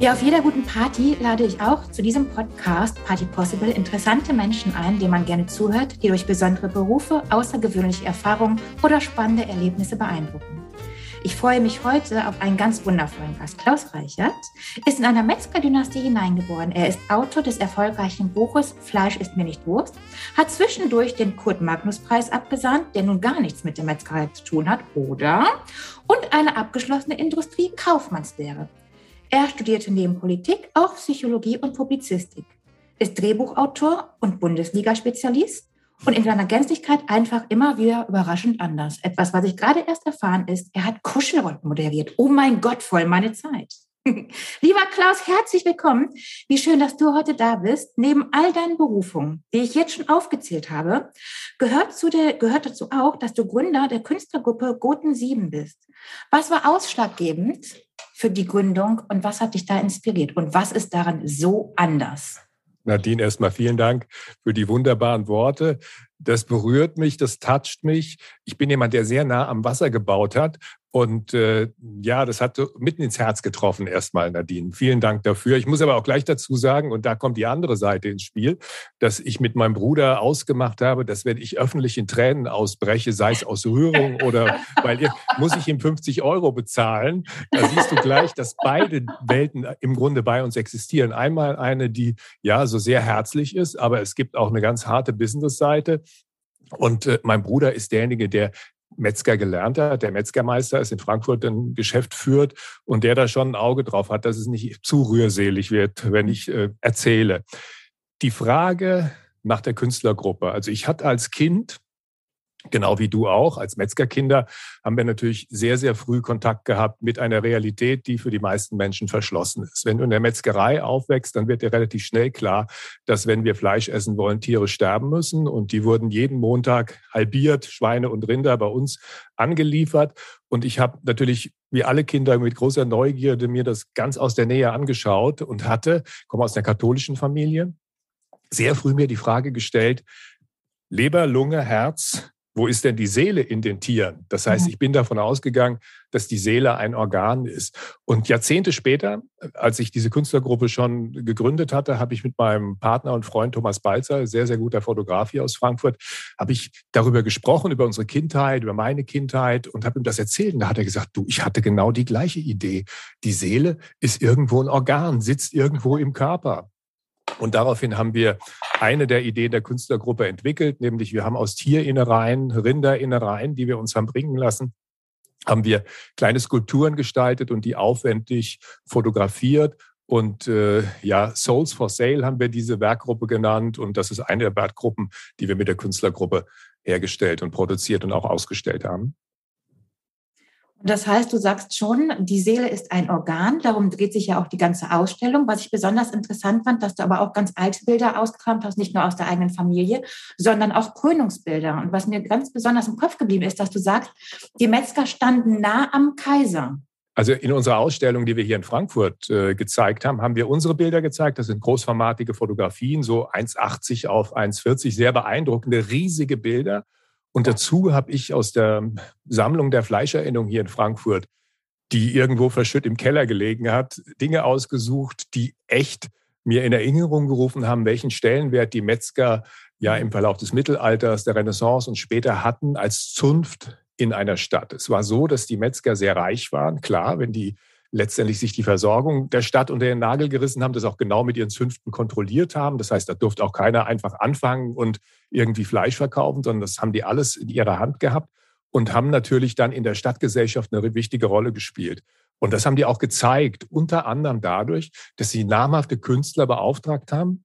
Ja, auf jeder guten Party lade ich auch zu diesem Podcast Party Possible interessante Menschen ein, denen man gerne zuhört, die durch besondere Berufe, außergewöhnliche Erfahrungen oder spannende Erlebnisse beeindrucken. Ich freue mich heute auf einen ganz wundervollen Gast. Klaus Reichert ist in einer Metzger-Dynastie hineingeboren. Er ist Autor des erfolgreichen Buches Fleisch ist mir nicht Wurst, hat zwischendurch den Kurt-Magnus-Preis abgesandt, der nun gar nichts mit der Metzgerei zu tun hat, oder? Und eine abgeschlossene Industrie-Kaufmannslehre. Er studierte neben Politik auch Psychologie und Publizistik, ist Drehbuchautor und Bundesliga-Spezialist und in seiner Gänzlichkeit einfach immer wieder überraschend anders. Etwas, was ich gerade erst erfahren ist, er hat Kuschelrotten moderiert. Oh mein Gott, voll meine Zeit. Lieber Klaus, herzlich willkommen. Wie schön, dass du heute da bist. Neben all deinen Berufungen, die ich jetzt schon aufgezählt habe, gehört, zu der, gehört dazu auch, dass du Gründer der Künstlergruppe Goten 7 bist. Was war ausschlaggebend für die Gründung und was hat dich da inspiriert und was ist daran so anders? Nadine, erstmal vielen Dank für die wunderbaren Worte. Das berührt mich, das toucht mich. Ich bin jemand, der sehr nah am Wasser gebaut hat und äh, ja, das hat mitten ins Herz getroffen erstmal, Nadine. Vielen Dank dafür. Ich muss aber auch gleich dazu sagen, und da kommt die andere Seite ins Spiel, dass ich mit meinem Bruder ausgemacht habe, dass wenn ich öffentlich in Tränen ausbreche, sei es aus Rührung oder weil ihr, muss ich ihm 50 Euro bezahlen. Da siehst du gleich, dass beide Welten im Grunde bei uns existieren. Einmal eine, die ja so sehr herzlich ist, aber es gibt auch eine ganz harte Business-Seite. Und äh, mein Bruder ist derjenige, der Metzger gelernt hat, der Metzgermeister ist in Frankfurt ein Geschäft führt und der da schon ein Auge drauf hat, dass es nicht zu rührselig wird, wenn ich äh, erzähle. Die Frage nach der Künstlergruppe. Also ich hatte als Kind Genau wie du auch. Als Metzgerkinder haben wir natürlich sehr, sehr früh Kontakt gehabt mit einer Realität, die für die meisten Menschen verschlossen ist. Wenn du in der Metzgerei aufwächst, dann wird dir relativ schnell klar, dass wenn wir Fleisch essen wollen, Tiere sterben müssen. Und die wurden jeden Montag halbiert, Schweine und Rinder bei uns angeliefert. Und ich habe natürlich wie alle Kinder mit großer Neugierde mir das ganz aus der Nähe angeschaut und hatte, komme aus einer katholischen Familie, sehr früh mir die Frage gestellt, Leber, Lunge, Herz, wo ist denn die Seele in den Tieren? Das heißt, mhm. ich bin davon ausgegangen, dass die Seele ein Organ ist. Und Jahrzehnte später, als ich diese Künstlergruppe schon gegründet hatte, habe ich mit meinem Partner und Freund Thomas Balzer, sehr, sehr guter Fotograf hier aus Frankfurt, habe ich darüber gesprochen, über unsere Kindheit, über meine Kindheit und habe ihm das erzählt. Und da hat er gesagt, du, ich hatte genau die gleiche Idee. Die Seele ist irgendwo ein Organ, sitzt irgendwo im Körper. Und daraufhin haben wir eine der Ideen der Künstlergruppe entwickelt, nämlich wir haben aus Tierinnereien, Rinderinnereien, die wir uns haben bringen lassen, haben wir kleine Skulpturen gestaltet und die aufwendig fotografiert. Und äh, ja, Souls for Sale haben wir diese Werkgruppe genannt. Und das ist eine der Werkgruppen, die wir mit der Künstlergruppe hergestellt und produziert und auch ausgestellt haben. Das heißt, du sagst schon, die Seele ist ein Organ, darum dreht sich ja auch die ganze Ausstellung. Was ich besonders interessant fand, dass du aber auch ganz alte Bilder ausgekramt hast, nicht nur aus der eigenen Familie, sondern auch Krönungsbilder. Und was mir ganz besonders im Kopf geblieben ist, dass du sagst, die Metzger standen nah am Kaiser. Also in unserer Ausstellung, die wir hier in Frankfurt äh, gezeigt haben, haben wir unsere Bilder gezeigt. Das sind großformatige Fotografien, so 1,80 auf 1,40, sehr beeindruckende, riesige Bilder. Und dazu habe ich aus der Sammlung der Fleischerinnung hier in Frankfurt, die irgendwo verschütt im Keller gelegen hat, Dinge ausgesucht, die echt mir in Erinnerung gerufen haben, welchen Stellenwert die Metzger ja im Verlauf des Mittelalters, der Renaissance und später hatten als Zunft in einer Stadt. Es war so, dass die Metzger sehr reich waren. Klar, wenn die letztendlich sich die Versorgung der Stadt unter den Nagel gerissen haben, das auch genau mit ihren Zünften kontrolliert haben. Das heißt, da durfte auch keiner einfach anfangen und irgendwie Fleisch verkaufen, sondern das haben die alles in ihrer Hand gehabt und haben natürlich dann in der Stadtgesellschaft eine wichtige Rolle gespielt. Und das haben die auch gezeigt, unter anderem dadurch, dass sie namhafte Künstler beauftragt haben,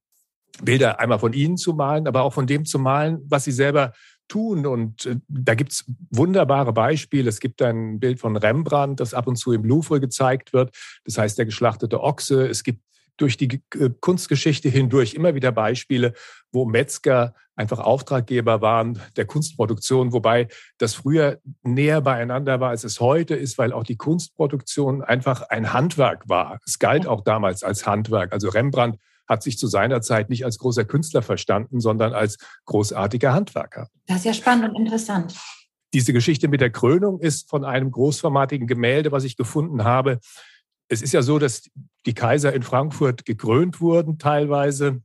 Bilder einmal von ihnen zu malen, aber auch von dem zu malen, was sie selber tun. Und äh, da gibt's wunderbare Beispiele. Es gibt ein Bild von Rembrandt, das ab und zu im Louvre gezeigt wird. Das heißt, der geschlachtete Ochse. Es gibt durch die äh, Kunstgeschichte hindurch immer wieder Beispiele, wo Metzger einfach Auftraggeber waren der Kunstproduktion, wobei das früher näher beieinander war, als es heute ist, weil auch die Kunstproduktion einfach ein Handwerk war. Es galt auch damals als Handwerk. Also Rembrandt hat sich zu seiner Zeit nicht als großer Künstler verstanden, sondern als großartiger Handwerker. Das ist ja spannend und interessant. Diese Geschichte mit der Krönung ist von einem großformatigen Gemälde, was ich gefunden habe. es ist ja so, dass die Kaiser in Frankfurt gekrönt wurden teilweise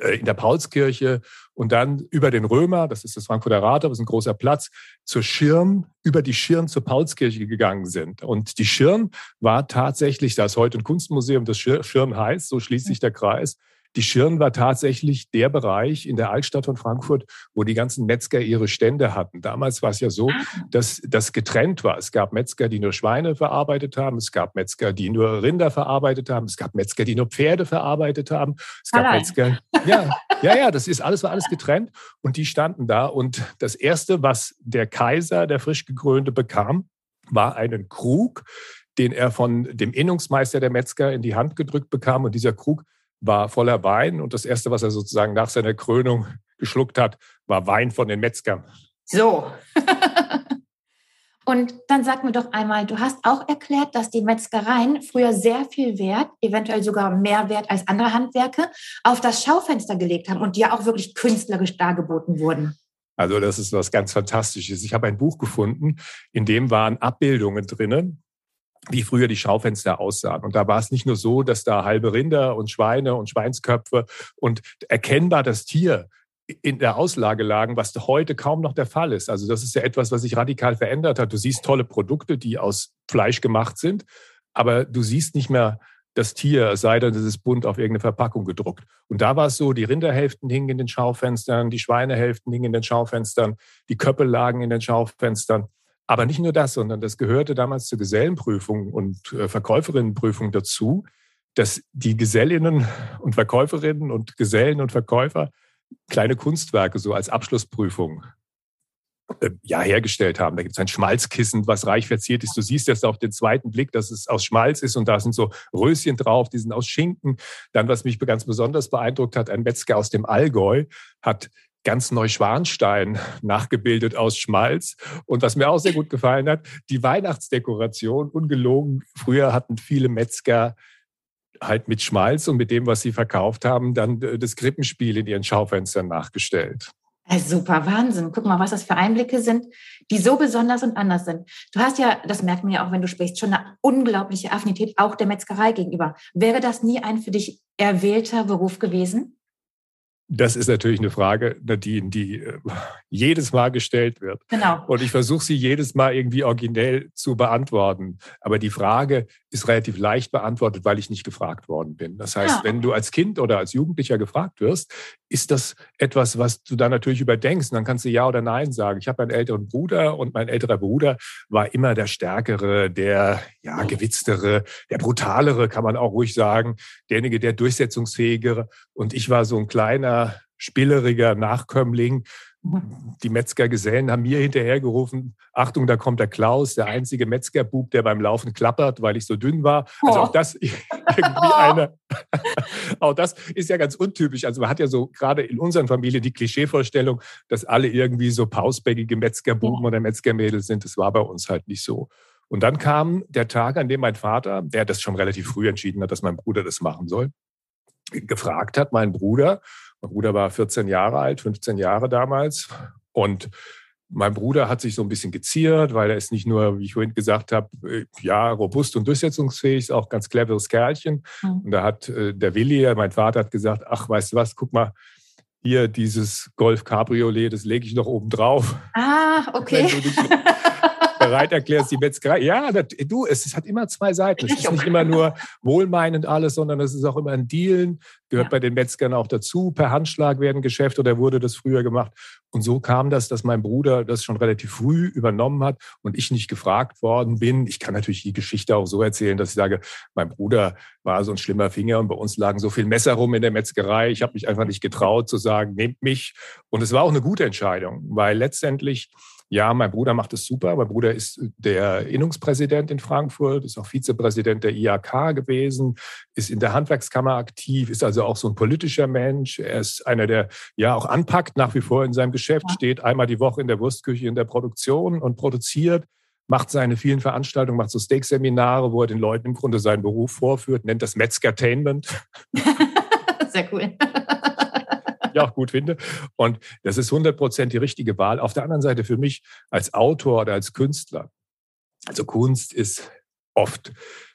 in der Paulskirche und dann über den Römer, das ist das Frankfurter Rathaus, das ist ein großer Platz, zur Schirn, über die Schirn zur Paulskirche gegangen sind. Und die Schirn war tatsächlich, da ist heute ein Kunstmuseum, das Schirn heißt, so schließt sich der Kreis, die Schirn war tatsächlich der Bereich in der Altstadt von Frankfurt, wo die ganzen Metzger ihre Stände hatten. Damals war es ja so, ah. dass das getrennt war. Es gab Metzger, die nur Schweine verarbeitet haben. Es gab Metzger, die nur Rinder verarbeitet haben. Es gab Metzger, die nur Pferde verarbeitet haben. Es gab Allein. Metzger. Ja, ja, ja, das ist alles, war alles getrennt. Und die standen da. Und das erste, was der Kaiser, der frisch gekrönte, bekam, war einen Krug, den er von dem Innungsmeister der Metzger in die Hand gedrückt bekam. Und dieser Krug war voller Wein und das Erste, was er sozusagen nach seiner Krönung geschluckt hat, war Wein von den Metzgern. So. und dann sag mir doch einmal, du hast auch erklärt, dass die Metzgereien früher sehr viel Wert, eventuell sogar mehr Wert als andere Handwerke, auf das Schaufenster gelegt haben und die ja auch wirklich künstlerisch dargeboten wurden. Also das ist was ganz Fantastisches. Ich habe ein Buch gefunden, in dem waren Abbildungen drinnen wie früher die Schaufenster aussahen. Und da war es nicht nur so, dass da halbe Rinder und Schweine und Schweinsköpfe und erkennbar das Tier in der Auslage lagen, was heute kaum noch der Fall ist. Also das ist ja etwas, was sich radikal verändert hat. Du siehst tolle Produkte, die aus Fleisch gemacht sind, aber du siehst nicht mehr das Tier, sei denn, es ist bunt auf irgendeine Verpackung gedruckt. Und da war es so, die Rinderhälften hingen in den Schaufenstern, die Schweinehälften hingen in den Schaufenstern, die Köpfe lagen in den Schaufenstern. Aber nicht nur das, sondern das gehörte damals zur Gesellenprüfung und äh, Verkäuferinnenprüfung dazu, dass die Gesellinnen und Verkäuferinnen und Gesellen und Verkäufer kleine Kunstwerke so als Abschlussprüfung äh, ja, hergestellt haben. Da gibt es ein Schmalzkissen, was reich verziert ist. Du siehst jetzt auf den zweiten Blick, dass es aus Schmalz ist und da sind so Röschen drauf, die sind aus Schinken. Dann, was mich ganz besonders beeindruckt hat, ein Metzger aus dem Allgäu hat ganz Neuschwanstein nachgebildet aus Schmalz. Und was mir auch sehr gut gefallen hat, die Weihnachtsdekoration, ungelogen. Früher hatten viele Metzger halt mit Schmalz und mit dem, was sie verkauft haben, dann äh, das Krippenspiel in ihren Schaufenstern nachgestellt. Ja, super, Wahnsinn. Guck mal, was das für Einblicke sind, die so besonders und anders sind. Du hast ja, das merkt man ja auch, wenn du sprichst, schon eine unglaubliche Affinität auch der Metzgerei gegenüber. Wäre das nie ein für dich erwählter Beruf gewesen? Das ist natürlich eine Frage, Nadine, die äh, jedes Mal gestellt wird. Genau. Und ich versuche sie jedes Mal irgendwie originell zu beantworten. Aber die Frage ist relativ leicht beantwortet, weil ich nicht gefragt worden bin. Das heißt, ja. wenn du als Kind oder als Jugendlicher gefragt wirst, ist das etwas, was du dann natürlich überdenkst. Und dann kannst du Ja oder Nein sagen. Ich habe einen älteren Bruder und mein älterer Bruder war immer der Stärkere, der ja, gewitztere, der brutalere, kann man auch ruhig sagen, derjenige, der durchsetzungsfähigere. Und ich war so ein kleiner, spilleriger Nachkömmling, die Metzgergesellen haben mir hinterhergerufen, Achtung, da kommt der Klaus, der einzige Metzgerbub, der beim Laufen klappert, weil ich so dünn war. Also auch das irgendwie eine, auch das ist ja ganz untypisch. Also man hat ja so gerade in unseren Familien die Klischeevorstellung, dass alle irgendwie so pausbäckige Metzgerbuben oder Metzgermädels sind. Das war bei uns halt nicht so. Und dann kam der Tag, an dem mein Vater, der das schon relativ früh entschieden hat, dass mein Bruder das machen soll, gefragt hat, mein Bruder, mein Bruder war 14 Jahre alt, 15 Jahre damals. Und mein Bruder hat sich so ein bisschen geziert, weil er ist nicht nur, wie ich vorhin gesagt habe, äh, ja, robust und durchsetzungsfähig, ist auch ganz cleveres Kerlchen. Mhm. Und da hat äh, der Willi, mein Vater, hat gesagt, ach, weißt du was, guck mal, hier dieses Golf Cabriolet, das lege ich noch oben drauf. Ah, okay. Wenn du dich, bereit erklärst, die Metzgerei. Ja, das, du, es, hat immer zwei Seiten. Es ist nicht immer nur wohlmeinend alles, sondern es ist auch immer ein Dealen. Gehört ja. bei den Metzgern auch dazu. Per Handschlag werden Geschäfte oder wurde das früher gemacht. Und so kam das, dass mein Bruder das schon relativ früh übernommen hat und ich nicht gefragt worden bin. Ich kann natürlich die Geschichte auch so erzählen, dass ich sage, mein Bruder war so ein schlimmer Finger und bei uns lagen so viel Messer rum in der Metzgerei. Ich habe mich einfach nicht getraut zu sagen, nehmt mich. Und es war auch eine gute Entscheidung, weil letztendlich ja, mein Bruder macht es super. Mein Bruder ist der Innungspräsident in Frankfurt, ist auch Vizepräsident der IAK gewesen, ist in der Handwerkskammer aktiv, ist also auch so ein politischer Mensch. Er ist einer, der ja auch anpackt, nach wie vor in seinem Geschäft, steht einmal die Woche in der Wurstküche in der Produktion und produziert macht seine vielen Veranstaltungen, macht so Steak-Seminare, wo er den Leuten im Grunde seinen Beruf vorführt, nennt das Metzgertainment. Sehr cool ich auch gut finde. Und das ist 100 Prozent die richtige Wahl. Auf der anderen Seite für mich als Autor oder als Künstler. Also Kunst ist oft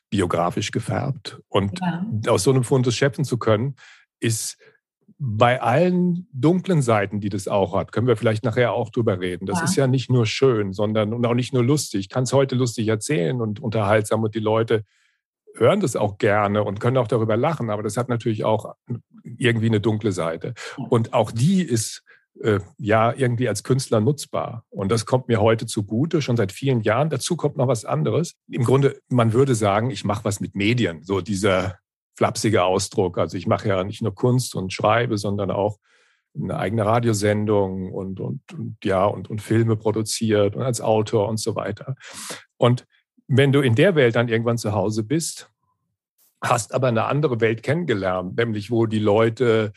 biografisch gefärbt. Und ja. aus so einem Fundus schöpfen zu können, ist bei allen dunklen Seiten, die das auch hat, können wir vielleicht nachher auch drüber reden. Das ja. ist ja nicht nur schön, sondern und auch nicht nur lustig. Ich kann es heute lustig erzählen und unterhaltsam und die Leute hören das auch gerne und können auch darüber lachen, aber das hat natürlich auch irgendwie eine dunkle Seite. Und auch die ist äh, ja irgendwie als Künstler nutzbar. Und das kommt mir heute zugute, schon seit vielen Jahren. Dazu kommt noch was anderes. Im Grunde, man würde sagen, ich mache was mit Medien, so dieser flapsige Ausdruck. Also ich mache ja nicht nur Kunst und schreibe, sondern auch eine eigene Radiosendung und, und, und ja, und, und Filme produziert und als Autor und so weiter. Und wenn du in der Welt dann irgendwann zu Hause bist, hast aber eine andere Welt kennengelernt, nämlich wo die Leute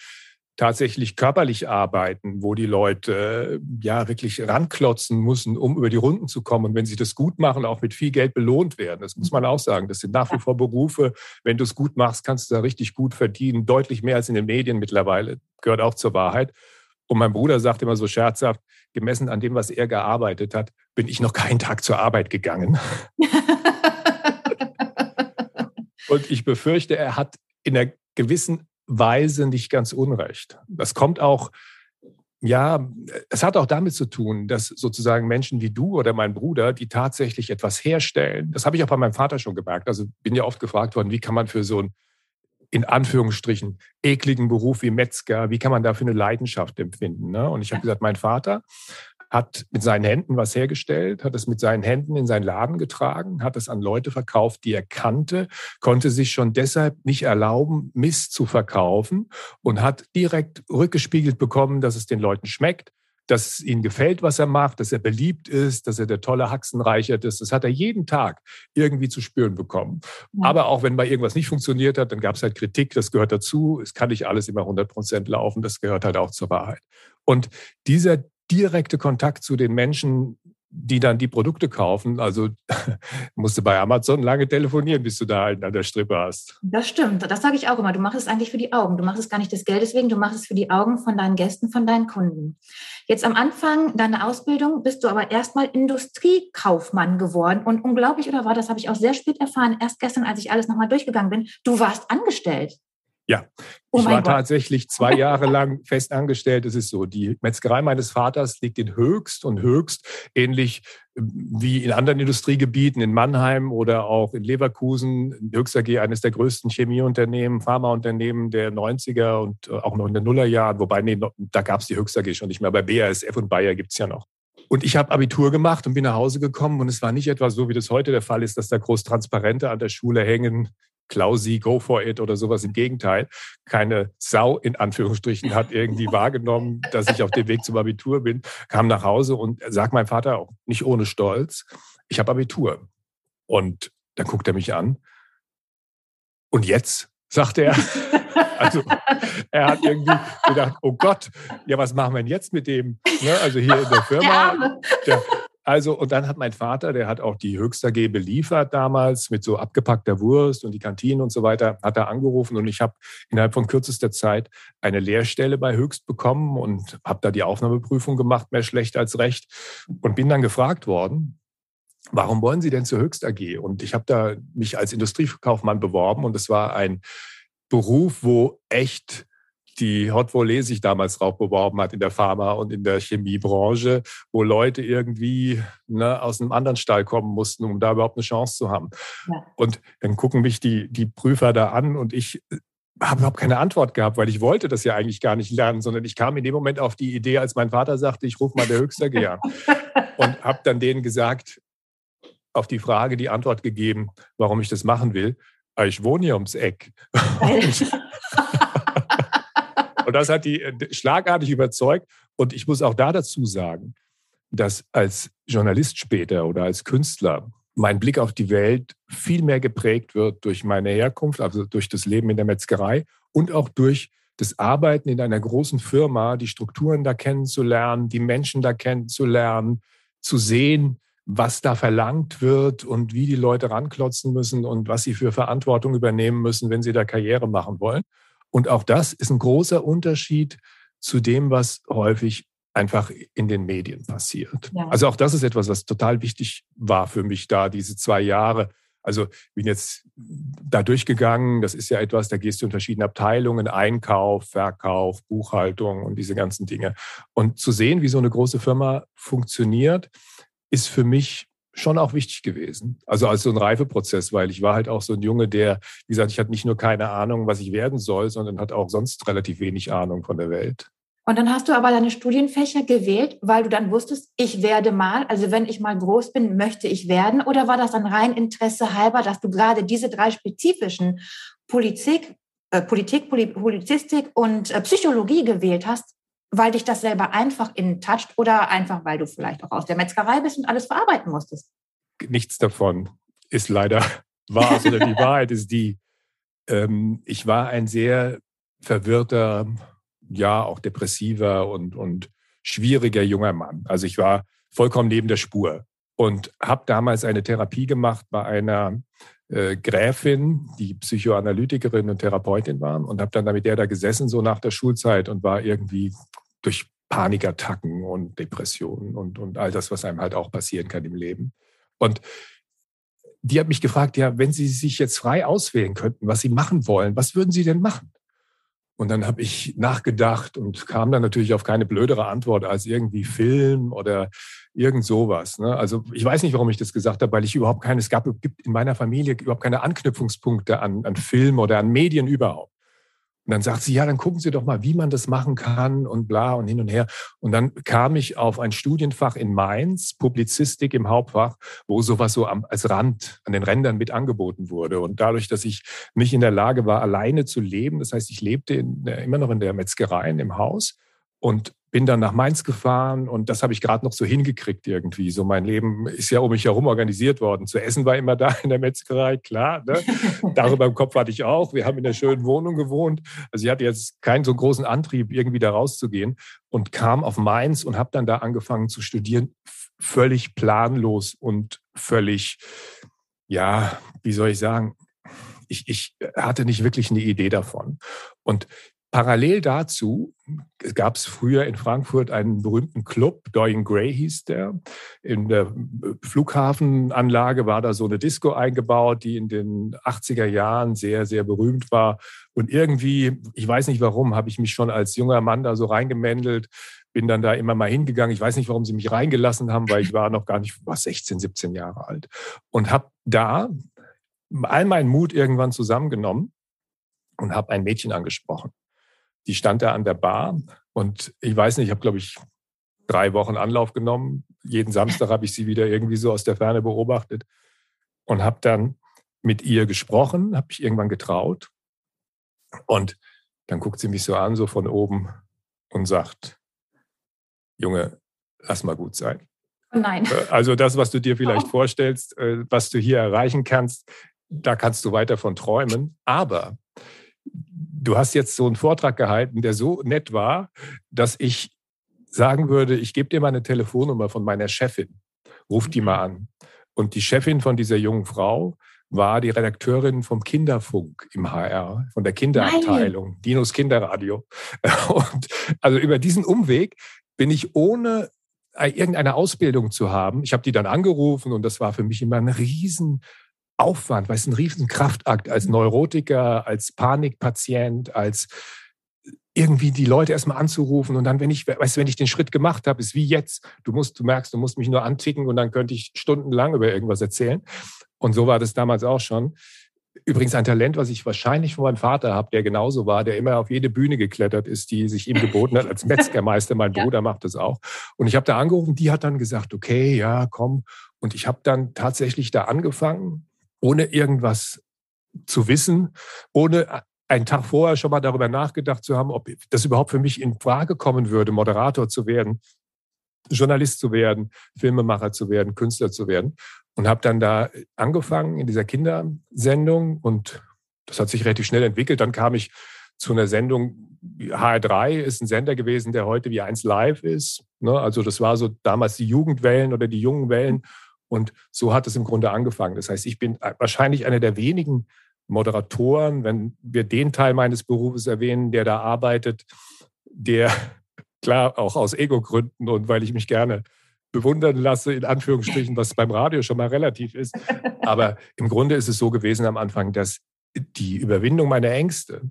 tatsächlich körperlich arbeiten, wo die Leute ja wirklich ranklotzen müssen, um über die Runden zu kommen. Und wenn sie das gut machen, auch mit viel Geld belohnt werden. Das muss man auch sagen. Das sind nach wie vor Berufe. Wenn du es gut machst, kannst du da richtig gut verdienen. Deutlich mehr als in den Medien mittlerweile. Gehört auch zur Wahrheit. Und mein Bruder sagt immer so scherzhaft, gemessen an dem, was er gearbeitet hat, bin ich noch keinen Tag zur Arbeit gegangen. Und ich befürchte, er hat in einer gewissen Weise nicht ganz unrecht. Das kommt auch, ja, es hat auch damit zu tun, dass sozusagen Menschen wie du oder mein Bruder, die tatsächlich etwas herstellen, das habe ich auch bei meinem Vater schon gemerkt. Also bin ja oft gefragt worden, wie kann man für so einen in Anführungsstrichen ekligen Beruf wie Metzger, wie kann man dafür eine Leidenschaft empfinden? Ne? Und ich habe gesagt, mein Vater hat mit seinen Händen was hergestellt, hat es mit seinen Händen in seinen Laden getragen, hat es an Leute verkauft, die er kannte, konnte sich schon deshalb nicht erlauben, Mist zu verkaufen und hat direkt rückgespiegelt bekommen, dass es den Leuten schmeckt, dass es ihnen gefällt, was er macht, dass er beliebt ist, dass er der tolle Haxenreichert ist. Das hat er jeden Tag irgendwie zu spüren bekommen. Ja. Aber auch wenn mal irgendwas nicht funktioniert hat, dann gab es halt Kritik, das gehört dazu. Es kann nicht alles immer 100 Prozent laufen, das gehört halt auch zur Wahrheit. Und dieser direkte Kontakt zu den Menschen, die dann die Produkte kaufen. Also musst du bei Amazon lange telefonieren, bis du da einen an der Strippe hast. Das stimmt. Das sage ich auch immer. Du machst es eigentlich für die Augen. Du machst es gar nicht des Geldes wegen, du machst es für die Augen von deinen Gästen, von deinen Kunden. Jetzt am Anfang deiner Ausbildung bist du aber erstmal Industriekaufmann geworden. Und unglaublich oder war, das habe ich auch sehr spät erfahren, erst gestern, als ich alles nochmal durchgegangen bin, du warst angestellt. Ja, oh ich war Gott. tatsächlich zwei Jahre lang fest angestellt. Es ist so, die Metzgerei meines Vaters liegt in Höchst und Höchst, ähnlich ähm, wie in anderen Industriegebieten, in Mannheim oder auch in Leverkusen. Höchst AG, eines der größten Chemieunternehmen, Pharmaunternehmen der 90er und äh, auch noch in den Nullerjahren. Wobei, nee, da gab es die Höchst AG schon nicht mehr, aber BASF und Bayer gibt es ja noch. Und ich habe Abitur gemacht und bin nach Hause gekommen und es war nicht etwa so, wie das heute der Fall ist, dass da groß Transparente an der Schule hängen, Klausi, go for it oder sowas. Im Gegenteil, keine Sau in Anführungsstrichen hat irgendwie wahrgenommen, dass ich auf dem Weg zum Abitur bin, kam nach Hause und sagt mein Vater auch nicht ohne Stolz, ich habe Abitur. Und dann guckt er mich an. Und jetzt, sagt er. Also er hat irgendwie gedacht, oh Gott, ja, was machen wir denn jetzt mit dem? Ne, also hier in der Firma, der, also, und dann hat mein Vater, der hat auch die Höchster G beliefert damals mit so abgepackter Wurst und die Kantine und so weiter, hat er angerufen und ich habe innerhalb von kürzester Zeit eine Lehrstelle bei Höchst bekommen und habe da die Aufnahmeprüfung gemacht, mehr schlecht als recht und bin dann gefragt worden, warum wollen Sie denn zur Höchst AG? Und ich habe da mich als Industriekaufmann beworben und es war ein Beruf, wo echt die Hot Volley sich damals drauf beworben hat in der Pharma- und in der Chemiebranche, wo Leute irgendwie ne, aus einem anderen Stall kommen mussten, um da überhaupt eine Chance zu haben. Ja. Und dann gucken mich die, die Prüfer da an und ich äh, habe überhaupt keine Antwort gehabt, weil ich wollte das ja eigentlich gar nicht lernen, sondern ich kam in dem Moment auf die Idee, als mein Vater sagte, ich rufe mal der Höchste an und habe dann denen gesagt, auf die Frage die Antwort gegeben, warum ich das machen will. Ah, ich wohne hier ums Eck. Und das hat die äh, schlagartig überzeugt. Und ich muss auch da dazu sagen, dass als Journalist später oder als Künstler mein Blick auf die Welt viel mehr geprägt wird durch meine Herkunft, also durch das Leben in der Metzgerei und auch durch das Arbeiten in einer großen Firma, die Strukturen da kennenzulernen, die Menschen da kennenzulernen, zu sehen, was da verlangt wird und wie die Leute ranklotzen müssen und was sie für Verantwortung übernehmen müssen, wenn sie da Karriere machen wollen. Und auch das ist ein großer Unterschied zu dem, was häufig einfach in den Medien passiert. Ja. Also auch das ist etwas, was total wichtig war für mich da, diese zwei Jahre Also bin jetzt da durchgegangen. Das ist ja etwas, da gehst du in verschiedene Abteilungen, Einkauf, Verkauf, Buchhaltung und diese ganzen Dinge. Und zu sehen, wie so eine große Firma funktioniert, ist für mich schon auch wichtig gewesen. Also als so ein Reifeprozess, weil ich war halt auch so ein Junge, der, wie gesagt, ich hatte nicht nur keine Ahnung, was ich werden soll, sondern hat auch sonst relativ wenig Ahnung von der Welt. Und dann hast du aber deine Studienfächer gewählt, weil du dann wusstest, ich werde mal, also wenn ich mal groß bin, möchte ich werden? Oder war das dann rein Interesse halber, dass du gerade diese drei spezifischen Politik, äh, Politik, Polizistik und äh, Psychologie gewählt hast, weil dich das selber einfach in toucht oder einfach, weil du vielleicht auch aus der Metzgerei bist und alles verarbeiten musstest? Nichts davon ist leider wahr, sondern die Wahrheit ist die, ähm, ich war ein sehr verwirrter, ja, auch depressiver und, und schwieriger junger Mann. Also ich war vollkommen neben der Spur und habe damals eine Therapie gemacht bei einer äh, Gräfin, die Psychoanalytikerin und Therapeutin war und habe dann mit der da gesessen, so nach der Schulzeit und war irgendwie durch Panikattacken und Depressionen und, und all das, was einem halt auch passieren kann im Leben. Und die hat mich gefragt, ja, wenn Sie sich jetzt frei auswählen könnten, was Sie machen wollen, was würden Sie denn machen? Und dann habe ich nachgedacht und kam dann natürlich auf keine blödere Antwort als irgendwie Film oder irgend sowas. Ne? Also ich weiß nicht, warum ich das gesagt habe, weil ich überhaupt keine, es gab gibt in meiner Familie überhaupt keine Anknüpfungspunkte an, an Film oder an Medien überhaupt. Und dann sagt sie, ja, dann gucken Sie doch mal, wie man das machen kann und bla und hin und her. Und dann kam ich auf ein Studienfach in Mainz, Publizistik im Hauptfach, wo sowas so am, als Rand, an den Rändern mit angeboten wurde. Und dadurch, dass ich nicht in der Lage war, alleine zu leben, das heißt, ich lebte in, immer noch in der Metzgerei, im Haus und bin dann nach Mainz gefahren und das habe ich gerade noch so hingekriegt irgendwie. So mein Leben ist ja um mich herum organisiert worden. Zu essen war immer da in der Metzgerei, klar. Ne? Darüber im Kopf hatte ich auch. Wir haben in einer schönen Wohnung gewohnt. Also ich hatte jetzt keinen so großen Antrieb, irgendwie da rauszugehen und kam auf Mainz und habe dann da angefangen zu studieren, völlig planlos und völlig, ja, wie soll ich sagen, ich, ich hatte nicht wirklich eine Idee davon. Und Parallel dazu gab es früher in Frankfurt einen berühmten Club, Dorian Gray hieß der. In der Flughafenanlage war da so eine Disco eingebaut, die in den 80er Jahren sehr, sehr berühmt war. Und irgendwie, ich weiß nicht warum, habe ich mich schon als junger Mann da so reingemändelt, bin dann da immer mal hingegangen. Ich weiß nicht, warum sie mich reingelassen haben, weil ich war noch gar nicht, war 16, 17 Jahre alt. Und habe da all meinen Mut irgendwann zusammengenommen und habe ein Mädchen angesprochen die stand da an der Bar und ich weiß nicht, ich habe, glaube ich, drei Wochen Anlauf genommen. Jeden Samstag habe ich sie wieder irgendwie so aus der Ferne beobachtet und habe dann mit ihr gesprochen, habe mich irgendwann getraut. Und dann guckt sie mich so an, so von oben und sagt, Junge, lass mal gut sein. Oh nein. Äh, also das, was du dir vielleicht oh. vorstellst, äh, was du hier erreichen kannst, da kannst du weiter von träumen. Aber du hast jetzt so einen Vortrag gehalten, der so nett war, dass ich sagen würde, ich gebe dir mal eine Telefonnummer von meiner Chefin. Ruf die mal an. Und die Chefin von dieser jungen Frau war die Redakteurin vom Kinderfunk im HR, von der Kinderabteilung, Nein. Dinos Kinderradio. Und also über diesen Umweg bin ich ohne irgendeine Ausbildung zu haben. Ich habe die dann angerufen und das war für mich immer ein riesen Aufwand, weil es ein riesen Kraftakt als Neurotiker, als Panikpatient, als irgendwie die Leute erstmal anzurufen und dann, wenn ich, weißt du, wenn ich den Schritt gemacht habe, ist wie jetzt. Du musst, du merkst, du musst mich nur anticken und dann könnte ich stundenlang über irgendwas erzählen. Und so war das damals auch schon. Übrigens ein Talent, was ich wahrscheinlich von meinem Vater habe, der genauso war, der immer auf jede Bühne geklettert ist, die sich ihm geboten hat als Metzgermeister. Mein Bruder ja. macht das auch. Und ich habe da angerufen, die hat dann gesagt, okay, ja, komm. Und ich habe dann tatsächlich da angefangen ohne irgendwas zu wissen, ohne einen Tag vorher schon mal darüber nachgedacht zu haben, ob das überhaupt für mich in Frage kommen würde, Moderator zu werden, Journalist zu werden, Filmemacher zu werden, Künstler zu werden. Und habe dann da angefangen in dieser Kindersendung und das hat sich relativ schnell entwickelt. Dann kam ich zu einer Sendung, HR3 ist ein Sender gewesen, der heute wie eins live ist. Ne? Also das war so damals die Jugendwellen oder die jungen Wellen. Und so hat es im Grunde angefangen. Das heißt, ich bin wahrscheinlich einer der wenigen Moderatoren, wenn wir den Teil meines Berufes erwähnen, der da arbeitet, der klar auch aus Ego-Gründen und weil ich mich gerne bewundern lasse, in Anführungsstrichen, was beim Radio schon mal relativ ist. Aber im Grunde ist es so gewesen am Anfang, dass die Überwindung meiner Ängste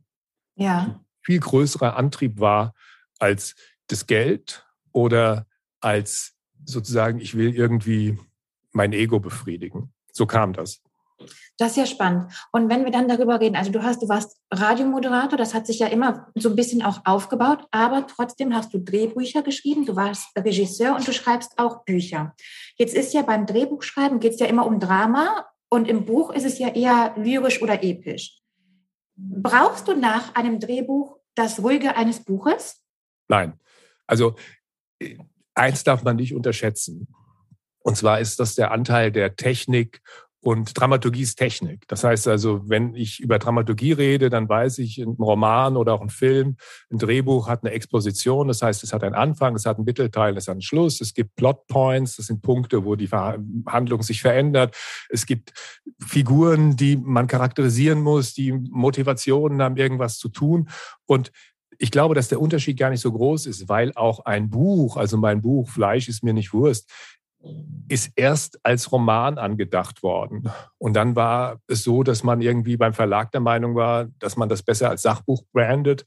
ja. viel größerer Antrieb war als das Geld oder als sozusagen, ich will irgendwie mein Ego befriedigen. So kam das. Das ist ja spannend. Und wenn wir dann darüber reden, also du hast, du warst Radiomoderator, das hat sich ja immer so ein bisschen auch aufgebaut, aber trotzdem hast du Drehbücher geschrieben, du warst Regisseur und du schreibst auch Bücher. Jetzt ist ja beim Drehbuchschreiben geht es ja immer um Drama und im Buch ist es ja eher lyrisch oder episch. Brauchst du nach einem Drehbuch das Ruhige eines Buches? Nein. Also eins darf man nicht unterschätzen. Und zwar ist das der Anteil der Technik und Dramaturgie ist Technik. Das heißt also, wenn ich über Dramaturgie rede, dann weiß ich, ein Roman oder auch ein Film, ein Drehbuch hat eine Exposition. Das heißt, es hat einen Anfang, es hat einen Mittelteil, es hat einen Schluss. Es gibt Plotpoints, das sind Punkte, wo die Handlung sich verändert. Es gibt Figuren, die man charakterisieren muss, die Motivationen haben, irgendwas zu tun. Und ich glaube, dass der Unterschied gar nicht so groß ist, weil auch ein Buch, also mein Buch Fleisch ist mir nicht Wurst, ist erst als Roman angedacht worden. Und dann war es so, dass man irgendwie beim Verlag der Meinung war, dass man das besser als Sachbuch brandet,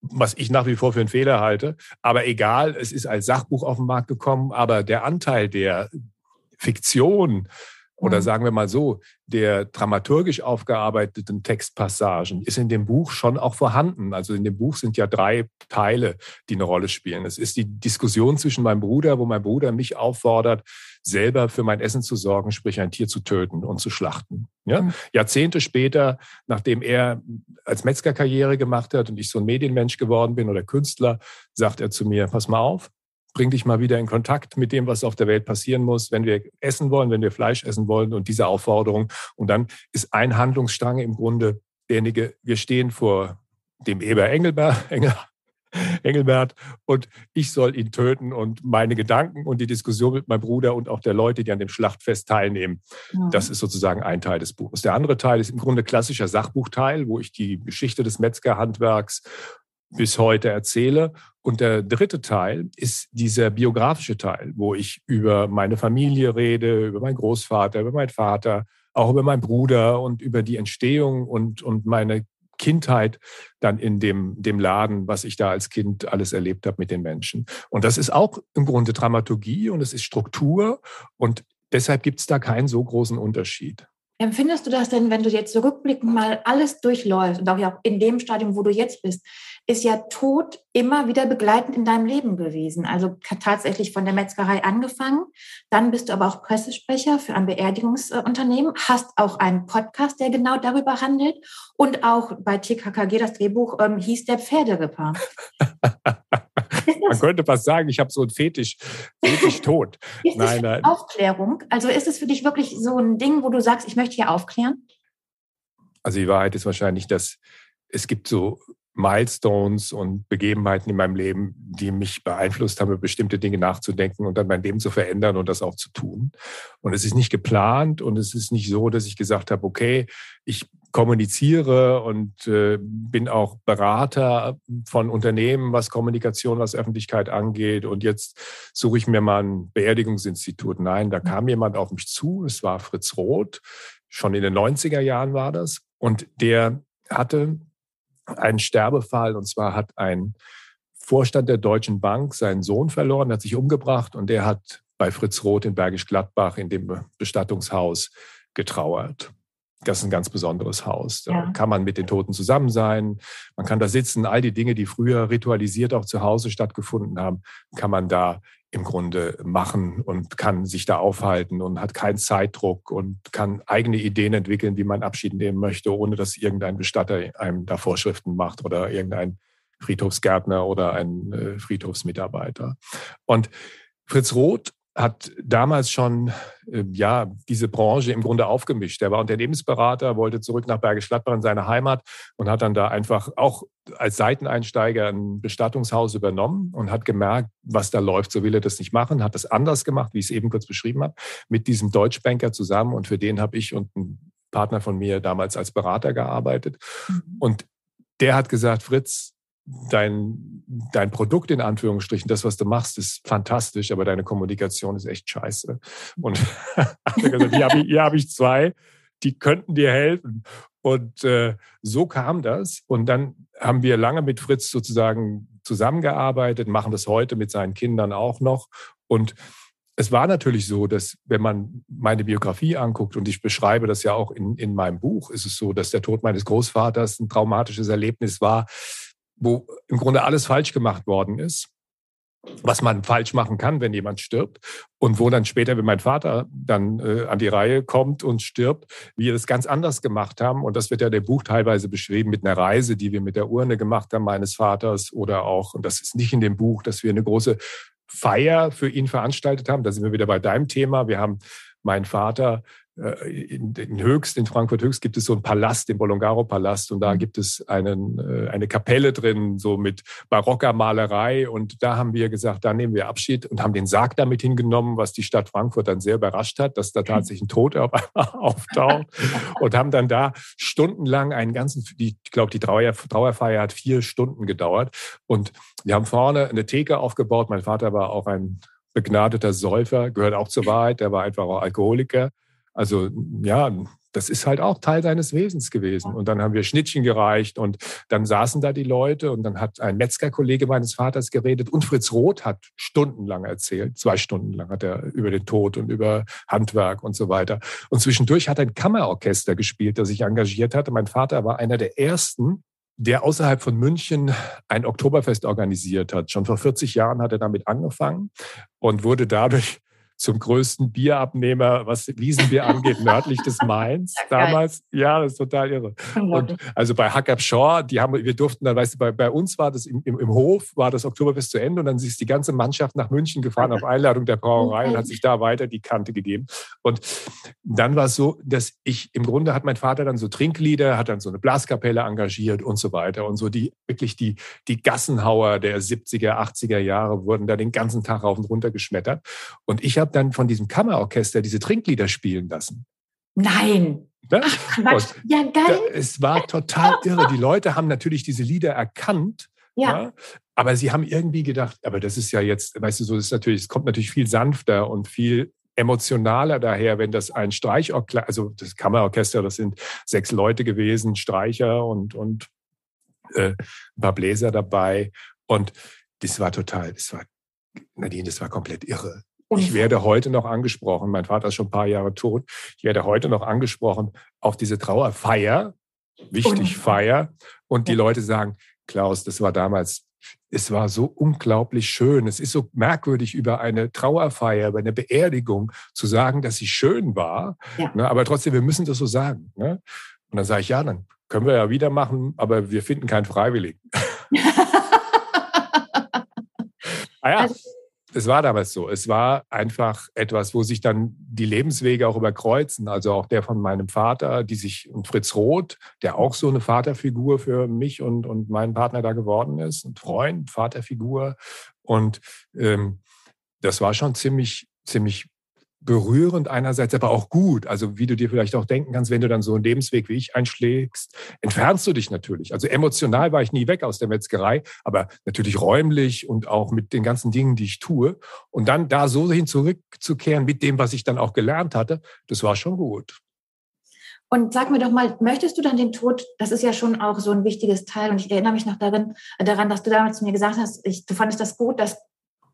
was ich nach wie vor für einen Fehler halte. Aber egal, es ist als Sachbuch auf den Markt gekommen, aber der Anteil der Fiktion oder mhm. sagen wir mal so, der dramaturgisch aufgearbeiteten Textpassagen ist in dem Buch schon auch vorhanden. Also in dem Buch sind ja drei Teile, die eine Rolle spielen. Es ist die Diskussion zwischen meinem Bruder, wo mein Bruder mich auffordert, selber für mein Essen zu sorgen, sprich ein Tier zu töten und zu schlachten. Ja? Mhm. Jahrzehnte später, nachdem er als Metzger Karriere gemacht hat und ich so ein Medienmensch geworden bin oder Künstler, sagt er zu mir, pass mal auf, bring dich mal wieder in Kontakt mit dem, was auf der Welt passieren muss, wenn wir essen wollen, wenn wir Fleisch essen wollen und diese Aufforderung. Und dann ist ein Handlungsstrang im Grunde derjenige, wir stehen vor dem Eber Engelbert, Engel, Engelbert und ich soll ihn töten und meine Gedanken und die Diskussion mit meinem Bruder und auch der Leute, die an dem Schlachtfest teilnehmen, ja. das ist sozusagen ein Teil des Buches. Der andere Teil ist im Grunde klassischer Sachbuchteil, wo ich die Geschichte des Metzgerhandwerks bis heute erzähle. Und der dritte Teil ist dieser biografische Teil, wo ich über meine Familie rede, über meinen Großvater, über meinen Vater, auch über meinen Bruder und über die Entstehung und, und meine Kindheit dann in dem, dem Laden, was ich da als Kind alles erlebt habe mit den Menschen. Und das ist auch im Grunde Dramaturgie und es ist Struktur und deshalb gibt es da keinen so großen Unterschied. Empfindest du das denn, wenn du jetzt zurückblickend mal alles durchläufst und auch in dem Stadium, wo du jetzt bist, ist ja Tod immer wieder begleitend in deinem Leben gewesen. Also tatsächlich von der Metzgerei angefangen. Dann bist du aber auch Pressesprecher für ein Beerdigungsunternehmen, hast auch einen Podcast, der genau darüber handelt. Und auch bei TKKG, das Drehbuch, ähm, hieß der Pferderipper. Man könnte fast sagen, ich habe so einen Fetisch, Fetisch tot. Ist nein, nein. Aufklärung? Also ist es für dich wirklich so ein Ding, wo du sagst, ich möchte hier aufklären? Also die Wahrheit ist wahrscheinlich, dass es gibt so Milestones und Begebenheiten in meinem Leben, die mich beeinflusst haben, über bestimmte Dinge nachzudenken und dann mein Leben zu verändern und das auch zu tun. Und es ist nicht geplant und es ist nicht so, dass ich gesagt habe, okay, ich kommuniziere und äh, bin auch Berater von Unternehmen, was Kommunikation, was Öffentlichkeit angeht. Und jetzt suche ich mir mal ein Beerdigungsinstitut. Nein, da kam jemand auf mich zu. Es war Fritz Roth. Schon in den 90er Jahren war das. Und der hatte einen Sterbefall. Und zwar hat ein Vorstand der Deutschen Bank seinen Sohn verloren, hat sich umgebracht und der hat bei Fritz Roth in Bergisch Gladbach in dem Bestattungshaus getrauert. Das ist ein ganz besonderes Haus. Da ja. kann man mit den Toten zusammen sein, man kann da sitzen. All die Dinge, die früher ritualisiert auch zu Hause stattgefunden haben, kann man da im Grunde machen und kann sich da aufhalten und hat keinen Zeitdruck und kann eigene Ideen entwickeln, wie man Abschied nehmen möchte, ohne dass irgendein Bestatter einem da Vorschriften macht oder irgendein Friedhofsgärtner oder ein äh, Friedhofsmitarbeiter. Und Fritz Roth hat damals schon äh, ja diese Branche im Grunde aufgemischt. Er war Unternehmensberater, wollte zurück nach Bergisch Gladbach in seine Heimat und hat dann da einfach auch als Seiteneinsteiger ein Bestattungshaus übernommen und hat gemerkt, was da läuft. So will er das nicht machen, hat das anders gemacht, wie ich es eben kurz beschrieben habe, mit diesem Deutschbanker zusammen und für den habe ich und ein Partner von mir damals als Berater gearbeitet. Mhm. Und der hat gesagt, Fritz, dein, dein Produkt in Anführungsstrichen, das, was du machst, ist fantastisch, aber deine Kommunikation ist echt scheiße. Und also, hier habe ich, hab ich zwei, die könnten dir helfen. Und äh, so kam das. Und dann haben wir lange mit Fritz sozusagen zusammengearbeitet, machen das heute mit seinen Kindern auch noch. Und es war natürlich so, dass wenn man meine Biografie anguckt und ich beschreibe das ja auch in, in meinem Buch, ist es so, dass der Tod meines Großvaters ein traumatisches Erlebnis war, wo im Grunde alles falsch gemacht worden ist, was man falsch machen kann, wenn jemand stirbt. Und wo dann später, wenn mein Vater dann äh, an die Reihe kommt und stirbt, wir das ganz anders gemacht haben. Und das wird ja der Buch teilweise beschrieben mit einer Reise, die wir mit der Urne gemacht haben meines Vaters oder auch, und das ist nicht in dem Buch, dass wir eine große Feier für ihn veranstaltet haben. Da sind wir wieder bei deinem Thema. Wir haben meinen Vater in, in Höchst, in Frankfurt Höchst gibt es so einen Palast, den Bolongaro-Palast, und da mhm. gibt es einen, äh, eine Kapelle drin, so mit barocker Malerei. Und da haben wir gesagt, da nehmen wir Abschied und haben den Sarg damit hingenommen, was die Stadt Frankfurt dann sehr überrascht hat, dass da mhm. tatsächlich ein Tod auftaucht. und haben dann da stundenlang einen ganzen, die, ich glaube, die Trauer, Trauerfeier hat vier Stunden gedauert. Und wir haben vorne eine Theke aufgebaut. Mein Vater war auch ein begnadeter Säufer, gehört auch zur Wahrheit, der war einfach auch Alkoholiker. Also ja, das ist halt auch Teil seines Wesens gewesen. Und dann haben wir Schnittchen gereicht und dann saßen da die Leute und dann hat ein Metzgerkollege meines Vaters geredet und Fritz Roth hat stundenlang erzählt, zwei Stunden lang hat er über den Tod und über Handwerk und so weiter. Und zwischendurch hat ein Kammerorchester gespielt, das sich engagiert hatte. Mein Vater war einer der ersten, der außerhalb von München ein Oktoberfest organisiert hat. Schon vor 40 Jahren hat er damit angefangen und wurde dadurch zum größten Bierabnehmer, was Wiesenbier angeht, nördlich des Mainz damals. Ja, das ist total irre. Und also bei Hackab Shaw, die haben, wir durften dann, weißt du, bei, bei uns war das im, im, im Hof, war das Oktoberfest zu Ende und dann ist die ganze Mannschaft nach München gefahren auf Einladung der Brauerei und hat sich da weiter die Kante gegeben. Und dann war es so, dass ich, im Grunde hat mein Vater dann so Trinklieder, hat dann so eine Blaskapelle engagiert und so weiter und so die, wirklich die, die Gassenhauer der 70er, 80er Jahre wurden da den ganzen Tag rauf und runter geschmettert. Und ich habe dann von diesem Kammerorchester diese Trinklieder spielen lassen. Nein. Ne? Ach, ja, geil. Es war total irre. Die Leute haben natürlich diese Lieder erkannt. Ja. ja. Aber sie haben irgendwie gedacht, aber das ist ja jetzt, weißt du, so ist natürlich, es kommt natürlich viel sanfter und viel emotionaler daher, wenn das ein Streichorchester, also das Kammerorchester, das sind sechs Leute gewesen, Streicher und, und äh, ein paar Bläser dabei. Und das war total, das war, Nadine, das war komplett irre. Ich werde heute noch angesprochen, mein Vater ist schon ein paar Jahre tot, ich werde heute noch angesprochen auf diese Trauerfeier, wichtig Feier. Und die Leute sagen, Klaus, das war damals, es war so unglaublich schön. Es ist so merkwürdig, über eine Trauerfeier, über eine Beerdigung zu sagen, dass sie schön war. Ja. Ne, aber trotzdem, wir müssen das so sagen. Ne? Und dann sage ich, ja, dann können wir ja wieder machen, aber wir finden keinen Freiwilligen. ah ja. Also es war damals so. Es war einfach etwas, wo sich dann die Lebenswege auch überkreuzen. Also auch der von meinem Vater, die sich, und Fritz Roth, der auch so eine Vaterfigur für mich und, und meinen Partner da geworden ist. Ein Freund, Vaterfigur. Und ähm, das war schon ziemlich, ziemlich berührend einerseits, aber auch gut. Also wie du dir vielleicht auch denken kannst, wenn du dann so einen Lebensweg wie ich einschlägst, entfernst du dich natürlich. Also emotional war ich nie weg aus der Metzgerei, aber natürlich räumlich und auch mit den ganzen Dingen, die ich tue. Und dann da so hin zurückzukehren mit dem, was ich dann auch gelernt hatte, das war schon gut. Und sag mir doch mal, möchtest du dann den Tod, das ist ja schon auch so ein wichtiges Teil, und ich erinnere mich noch darin, daran, dass du damals zu mir gesagt hast, ich, du fandest das gut, dass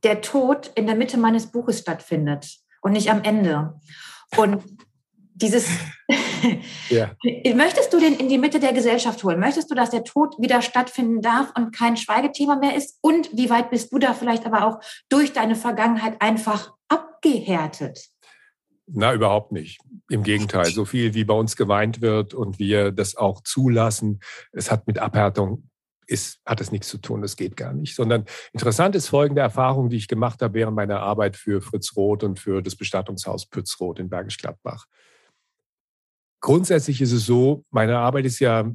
der Tod in der Mitte meines Buches stattfindet und nicht am Ende. Und dieses, ja. möchtest du den in die Mitte der Gesellschaft holen? Möchtest du, dass der Tod wieder stattfinden darf und kein Schweigethema mehr ist? Und wie weit bist du da vielleicht aber auch durch deine Vergangenheit einfach abgehärtet? Na, überhaupt nicht. Im Gegenteil, so viel wie bei uns geweint wird und wir das auch zulassen, es hat mit Abhärtung ist, hat es nichts zu tun, das geht gar nicht. Sondern interessant ist folgende Erfahrung, die ich gemacht habe während meiner Arbeit für Fritz Roth und für das Bestattungshaus Pützroth in Bergisch Gladbach. Grundsätzlich ist es so, meine Arbeit ist ja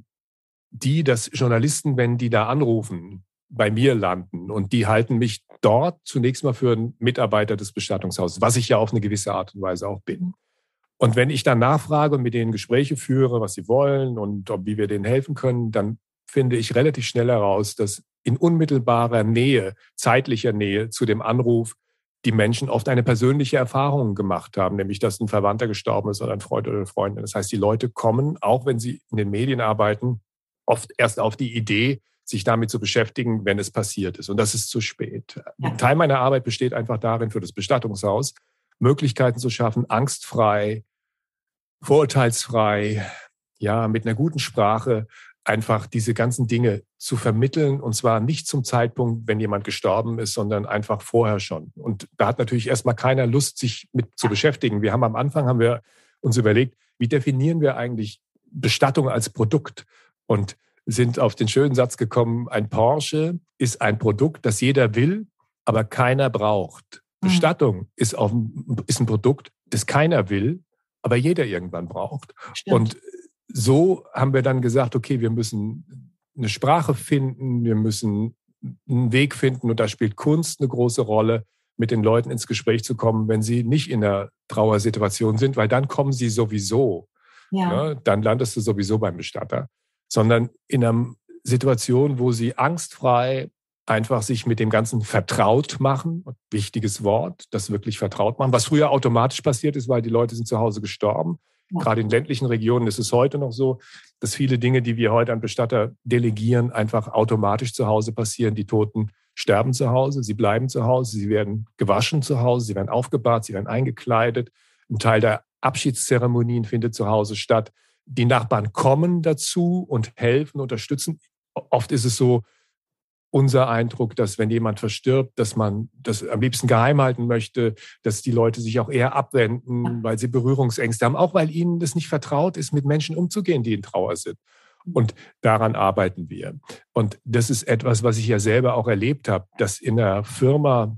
die, dass Journalisten, wenn die da anrufen, bei mir landen und die halten mich dort zunächst mal für einen Mitarbeiter des Bestattungshauses, was ich ja auf eine gewisse Art und Weise auch bin. Und wenn ich dann nachfrage und mit denen Gespräche führe, was sie wollen und ob, wie wir denen helfen können, dann finde ich relativ schnell heraus, dass in unmittelbarer Nähe, zeitlicher Nähe zu dem Anruf die Menschen oft eine persönliche Erfahrung gemacht haben, nämlich dass ein Verwandter gestorben ist oder ein Freund oder eine Freundin. Das heißt, die Leute kommen, auch wenn sie in den Medien arbeiten, oft erst auf die Idee, sich damit zu beschäftigen, wenn es passiert ist. Und das ist zu spät. Ein Teil meiner Arbeit besteht einfach darin, für das Bestattungshaus Möglichkeiten zu schaffen, angstfrei, vorurteilsfrei, ja, mit einer guten Sprache einfach diese ganzen Dinge zu vermitteln und zwar nicht zum Zeitpunkt, wenn jemand gestorben ist, sondern einfach vorher schon. Und da hat natürlich erstmal keiner Lust, sich mit zu beschäftigen. Wir haben am Anfang haben wir uns überlegt, wie definieren wir eigentlich Bestattung als Produkt und sind auf den schönen Satz gekommen, ein Porsche ist ein Produkt, das jeder will, aber keiner braucht. Mhm. Bestattung ist, auf, ist ein Produkt, das keiner will, aber jeder irgendwann braucht. Stimmt. Und so haben wir dann gesagt, okay, wir müssen eine Sprache finden, wir müssen einen Weg finden und da spielt Kunst eine große Rolle, mit den Leuten ins Gespräch zu kommen, wenn sie nicht in einer Trauersituation sind, weil dann kommen sie sowieso. Ja. Ne? Dann landest du sowieso beim Bestatter. Sondern in einer Situation, wo sie angstfrei einfach sich mit dem Ganzen vertraut machen, wichtiges Wort, das wirklich vertraut machen, was früher automatisch passiert ist, weil die Leute sind zu Hause gestorben. Gerade in ländlichen Regionen ist es heute noch so, dass viele Dinge, die wir heute an Bestatter delegieren, einfach automatisch zu Hause passieren. Die Toten sterben zu Hause, sie bleiben zu Hause, sie werden gewaschen zu Hause, sie werden aufgebahrt, sie werden eingekleidet. Ein Teil der Abschiedszeremonien findet zu Hause statt. Die Nachbarn kommen dazu und helfen, unterstützen. Oft ist es so, unser Eindruck, dass wenn jemand verstirbt, dass man das am liebsten geheim halten möchte, dass die Leute sich auch eher abwenden, weil sie Berührungsängste haben, auch weil ihnen das nicht vertraut ist, mit Menschen umzugehen, die in Trauer sind. Mhm. Und daran arbeiten wir. Und das ist etwas, was ich ja selber auch erlebt habe, dass in einer Firma,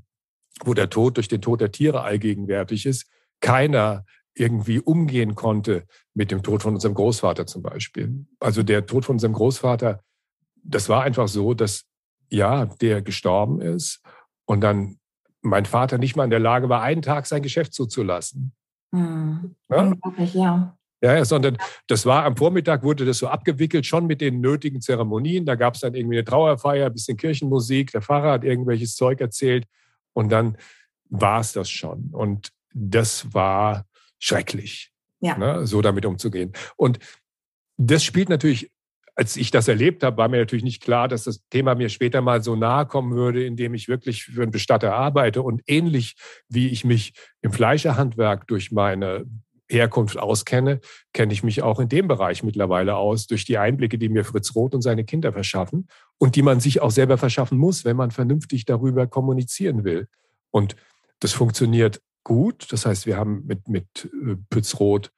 wo der Tod durch den Tod der Tiere allgegenwärtig ist, keiner irgendwie umgehen konnte mit dem Tod von unserem Großvater zum Beispiel. Also der Tod von unserem Großvater, das war einfach so, dass ja, der gestorben ist und dann mein Vater nicht mal in der Lage war, einen Tag sein Geschäft zuzulassen. Mhm. Ja? ja. Ja, sondern das war am Vormittag wurde das so abgewickelt, schon mit den nötigen Zeremonien. Da gab es dann irgendwie eine Trauerfeier, ein bisschen Kirchenmusik, der Pfarrer hat irgendwelches Zeug erzählt und dann war es das schon. Und das war schrecklich, ja. ne, so damit umzugehen. Und das spielt natürlich als ich das erlebt habe, war mir natürlich nicht klar, dass das Thema mir später mal so nahe kommen würde, indem ich wirklich für einen Bestatter arbeite. Und ähnlich wie ich mich im Fleischerhandwerk durch meine Herkunft auskenne, kenne ich mich auch in dem Bereich mittlerweile aus, durch die Einblicke, die mir Fritz Roth und seine Kinder verschaffen und die man sich auch selber verschaffen muss, wenn man vernünftig darüber kommunizieren will. Und das funktioniert gut. Das heißt, wir haben mit, mit äh, Pütz Roth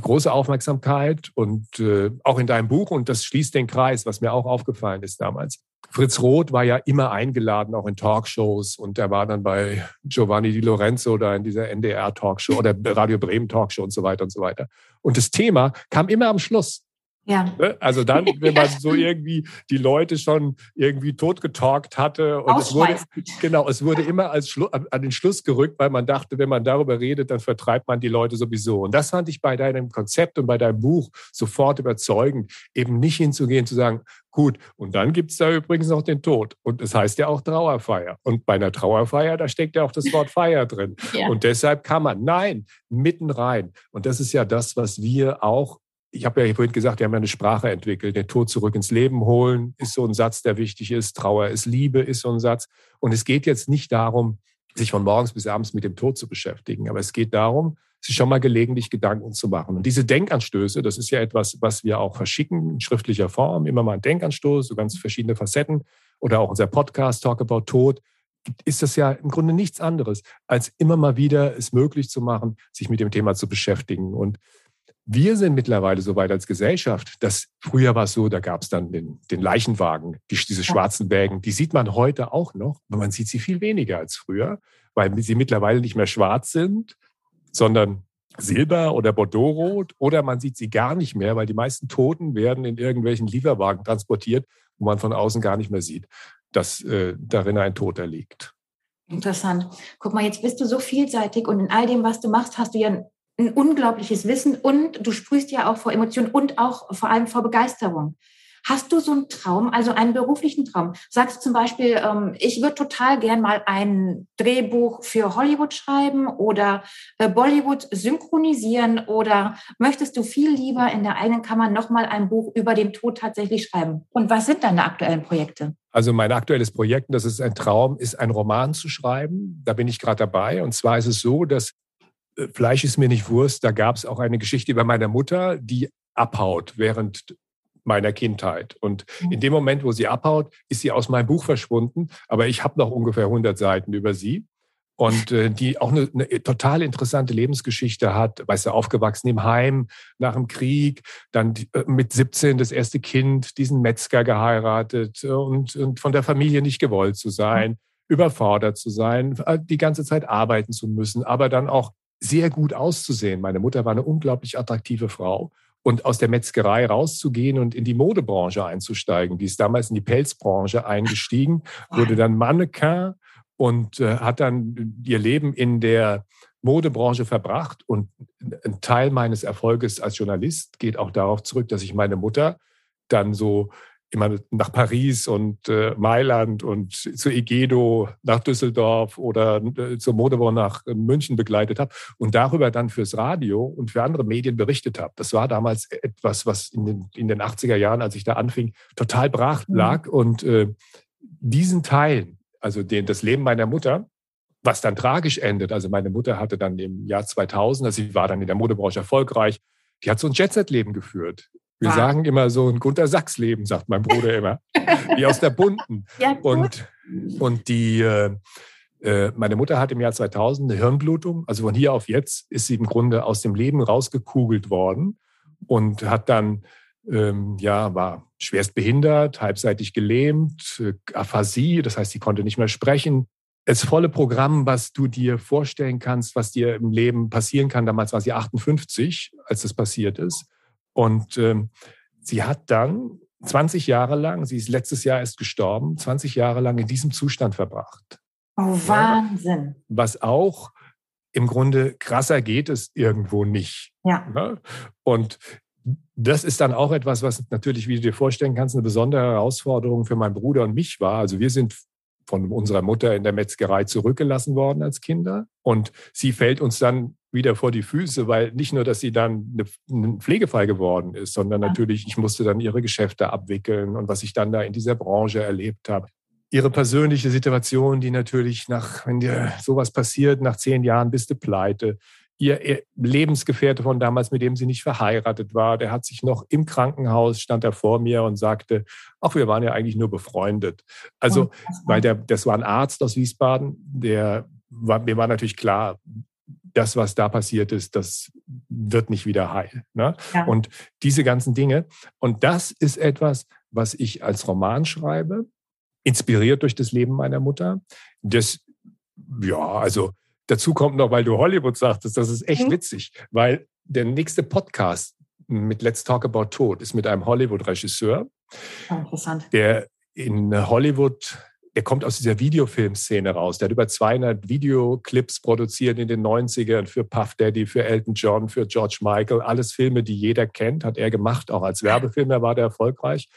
große Aufmerksamkeit und äh, auch in deinem Buch, und das schließt den Kreis, was mir auch aufgefallen ist damals. Fritz Roth war ja immer eingeladen, auch in Talkshows, und er war dann bei Giovanni Di Lorenzo oder in dieser NDR-Talkshow oder Radio Bremen Talkshow und so weiter und so weiter. Und das Thema kam immer am Schluss. Ja. Ne? Also dann, wenn man so irgendwie die Leute schon irgendwie totgetalkt hatte und es wurde, genau, es wurde immer als Schlu an den Schluss gerückt, weil man dachte, wenn man darüber redet, dann vertreibt man die Leute sowieso. Und das fand ich bei deinem Konzept und bei deinem Buch sofort überzeugend, eben nicht hinzugehen, zu sagen, gut, und dann gibt es da übrigens noch den Tod. Und es das heißt ja auch Trauerfeier. Und bei einer Trauerfeier, da steckt ja auch das Wort Feier drin. Ja. Und deshalb kann man, nein, mitten rein. Und das ist ja das, was wir auch ich habe ja vorhin gesagt, wir haben ja eine Sprache entwickelt. Den Tod zurück ins Leben holen ist so ein Satz, der wichtig ist. Trauer ist Liebe ist so ein Satz. Und es geht jetzt nicht darum, sich von morgens bis abends mit dem Tod zu beschäftigen, aber es geht darum, sich schon mal gelegentlich Gedanken zu machen. Und diese Denkanstöße, das ist ja etwas, was wir auch verschicken in schriftlicher Form, immer mal ein Denkanstoß, so ganz verschiedene Facetten oder auch unser Podcast Talk About Tod ist das ja im Grunde nichts anderes, als immer mal wieder es möglich zu machen, sich mit dem Thema zu beschäftigen. Und wir sind mittlerweile so weit als Gesellschaft, dass früher war es so, da gab es dann den, den Leichenwagen, die, diese schwarzen Wägen, die sieht man heute auch noch, aber man sieht sie viel weniger als früher, weil sie mittlerweile nicht mehr schwarz sind, sondern Silber oder Bordeauxrot oder man sieht sie gar nicht mehr, weil die meisten Toten werden in irgendwelchen Lieferwagen transportiert, wo man von außen gar nicht mehr sieht, dass äh, darin ein Toter liegt. Interessant. Guck mal, jetzt bist du so vielseitig und in all dem, was du machst, hast du ja ein unglaubliches Wissen und du sprühst ja auch vor Emotionen und auch vor allem vor Begeisterung. Hast du so einen Traum, also einen beruflichen Traum? Sagst du zum Beispiel, ähm, ich würde total gern mal ein Drehbuch für Hollywood schreiben oder äh, Bollywood synchronisieren oder möchtest du viel lieber in der eigenen Kammer nochmal ein Buch über den Tod tatsächlich schreiben? Und was sind deine aktuellen Projekte? Also mein aktuelles Projekt, das ist ein Traum, ist ein Roman zu schreiben. Da bin ich gerade dabei. Und zwar ist es so, dass Fleisch ist mir nicht Wurst. Da gab es auch eine Geschichte über meine Mutter, die abhaut während meiner Kindheit. Und mhm. in dem Moment, wo sie abhaut, ist sie aus meinem Buch verschwunden. Aber ich habe noch ungefähr 100 Seiten über sie. Und äh, die auch eine, eine total interessante Lebensgeschichte hat, weißt du, aufgewachsen im Heim nach dem Krieg, dann äh, mit 17 das erste Kind, diesen Metzger geheiratet äh, und, und von der Familie nicht gewollt zu sein, mhm. überfordert zu sein, äh, die ganze Zeit arbeiten zu müssen, aber dann auch sehr gut auszusehen. Meine Mutter war eine unglaublich attraktive Frau und aus der Metzgerei rauszugehen und in die Modebranche einzusteigen. Die ist damals in die Pelzbranche eingestiegen, wurde dann Mannequin und äh, hat dann ihr Leben in der Modebranche verbracht. Und ein Teil meines Erfolges als Journalist geht auch darauf zurück, dass ich meine Mutter dann so immer nach Paris und äh, Mailand und zu Egedo nach Düsseldorf oder äh, zur Modebau nach München begleitet habe und darüber dann fürs Radio und für andere Medien berichtet habe. Das war damals etwas, was in den, in den 80er Jahren, als ich da anfing, total brach mhm. lag. Mhm. Und äh, diesen Teil, also den, das Leben meiner Mutter, was dann tragisch endet. Also meine Mutter hatte dann im Jahr 2000, also sie war dann in der Modebranche erfolgreich, die hat so ein Jet-Set-Leben geführt. Wir ah. sagen immer so ein Gunter Sachs Leben, sagt mein Bruder immer, wie aus der bunten. Ja, und, und die, äh, äh, meine Mutter hat im Jahr 2000 eine Hirnblutung. Also von hier auf jetzt ist sie im Grunde aus dem Leben rausgekugelt worden und hat dann, ähm, ja, war schwerst behindert, halbseitig gelähmt, äh, Aphasie, das heißt, sie konnte nicht mehr sprechen. Das volle Programm, was du dir vorstellen kannst, was dir im Leben passieren kann. Damals war sie 58, als das passiert ist. Und ähm, sie hat dann 20 Jahre lang, sie ist letztes Jahr erst gestorben, 20 Jahre lang in diesem Zustand verbracht. Oh, Wahnsinn. Ja, was auch im Grunde krasser geht es irgendwo nicht. Ja. ja. Ne? Und das ist dann auch etwas, was natürlich, wie du dir vorstellen kannst, eine besondere Herausforderung für meinen Bruder und mich war. Also wir sind von unserer Mutter in der Metzgerei zurückgelassen worden als Kinder. Und sie fällt uns dann wieder vor die Füße, weil nicht nur, dass sie dann ein Pflegefall geworden ist, sondern ja. natürlich, ich musste dann ihre Geschäfte abwickeln und was ich dann da in dieser Branche erlebt habe. Ihre persönliche Situation, die natürlich nach, wenn dir sowas passiert, nach zehn Jahren bist du pleite. Ihr Lebensgefährte von damals, mit dem sie nicht verheiratet war, der hat sich noch im Krankenhaus, stand er vor mir und sagte, ach, wir waren ja eigentlich nur befreundet. Also, weil der, das war ein Arzt aus Wiesbaden, der war, mir war natürlich klar, das, was da passiert ist, das wird nicht wieder heil. Ne? Ja. Und diese ganzen Dinge. Und das ist etwas, was ich als Roman schreibe, inspiriert durch das Leben meiner Mutter. Das, ja, also dazu kommt noch, weil du Hollywood sagtest, das ist echt mhm. witzig, weil der nächste Podcast mit Let's Talk About Tod ist mit einem Hollywood-Regisseur, Interessant. der in Hollywood der kommt aus dieser Videofilmszene raus. Der hat über 200 Videoclips produziert in den 90ern für Puff Daddy, für Elton John, für George Michael. Alles Filme, die jeder kennt, hat er gemacht. Auch als Werbefilmer war der erfolgreich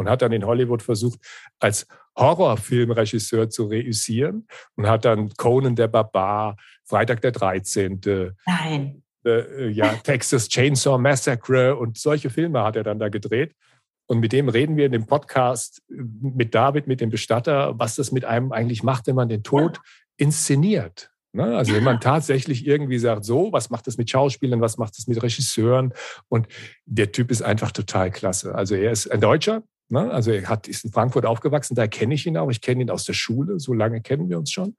und hat dann in Hollywood versucht, als Horrorfilmregisseur zu reüssieren und hat dann Conan der Barbar, Freitag der 13. Nein. Äh, ja, Texas Chainsaw Massacre und solche Filme hat er dann da gedreht. Und mit dem reden wir in dem Podcast mit David, mit dem Bestatter, was das mit einem eigentlich macht, wenn man den Tod inszeniert. Ne? Also wenn man tatsächlich irgendwie sagt, so, was macht das mit Schauspielern, was macht das mit Regisseuren? Und der Typ ist einfach total klasse. Also er ist ein Deutscher, ne? also er hat, ist in Frankfurt aufgewachsen, da kenne ich ihn auch. Ich kenne ihn aus der Schule, so lange kennen wir uns schon.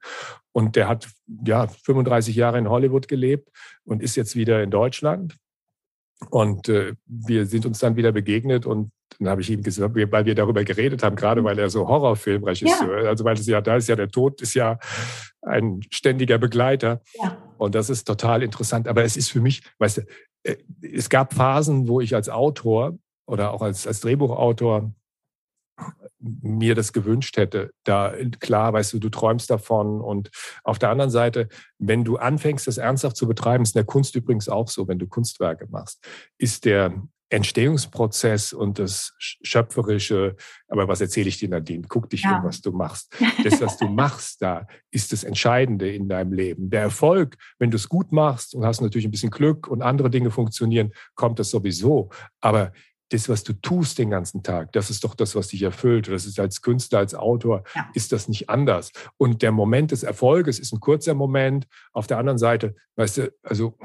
Und der hat ja 35 Jahre in Hollywood gelebt und ist jetzt wieder in Deutschland. Und äh, wir sind uns dann wieder begegnet und dann habe ich ihm gesagt, weil wir darüber geredet haben, gerade weil er so Horrorfilmregisseur, ja. also weil es ja, da ist ja der Tod, ist ja ein ständiger Begleiter. Ja. Und das ist total interessant. Aber es ist für mich, weißt du, äh, es gab Phasen, wo ich als Autor oder auch als, als Drehbuchautor mir das gewünscht hätte. Da klar, weißt du, du träumst davon. Und auf der anderen Seite, wenn du anfängst, das ernsthaft zu betreiben, ist in der Kunst übrigens auch so, wenn du Kunstwerke machst, ist der Entstehungsprozess und das Schöpferische, aber was erzähle ich dir, Nadine? Guck dich ja. um, was du machst. Das, was du machst da, ist das Entscheidende in deinem Leben. Der Erfolg, wenn du es gut machst und hast natürlich ein bisschen Glück und andere Dinge funktionieren, kommt das sowieso. Aber das, was du tust den ganzen Tag, das ist doch das, was dich erfüllt. Das ist als Künstler, als Autor, ja. ist das nicht anders. Und der Moment des Erfolges ist ein kurzer Moment. Auf der anderen Seite, weißt du, also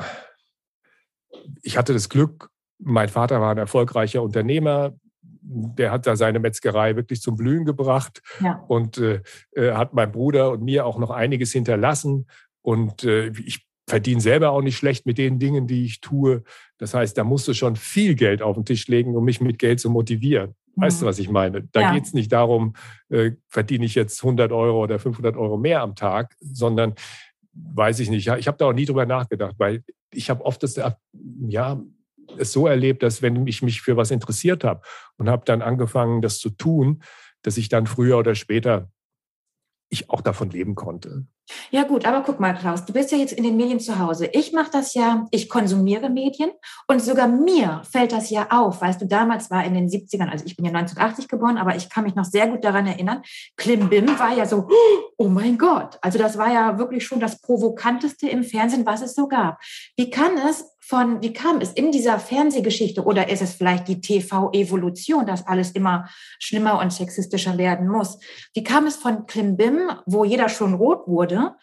ich hatte das Glück, mein Vater war ein erfolgreicher Unternehmer. Der hat da seine Metzgerei wirklich zum Blühen gebracht ja. und äh, äh, hat meinem Bruder und mir auch noch einiges hinterlassen. Und äh, ich verdiene selber auch nicht schlecht mit den Dingen, die ich tue. Das heißt, da musst du schon viel Geld auf den Tisch legen, um mich mit Geld zu motivieren. Weißt du, mhm. was ich meine? Da ja. geht es nicht darum, äh, verdiene ich jetzt 100 Euro oder 500 Euro mehr am Tag, sondern weiß ich nicht. Ich habe da auch nie drüber nachgedacht, weil ich habe oft das, ja, es so erlebt, dass wenn ich mich für was interessiert habe und habe dann angefangen, das zu tun, dass ich dann früher oder später ich auch davon leben konnte. Ja gut, aber guck mal, Klaus, du bist ja jetzt in den Medien zu Hause. Ich mache das ja, ich konsumiere Medien und sogar mir fällt das ja auf. Weißt du, damals war in den 70ern, also ich bin ja 1980 geboren, aber ich kann mich noch sehr gut daran erinnern, Klimbim war ja so, oh mein Gott. Also das war ja wirklich schon das Provokanteste im Fernsehen, was es so gab. Wie kann es von, wie kam es in dieser Fernsehgeschichte oder ist es vielleicht die TV-Evolution, dass alles immer schlimmer und sexistischer werden muss? Wie kam es von Klimbim, wo jeder schon rot wurde,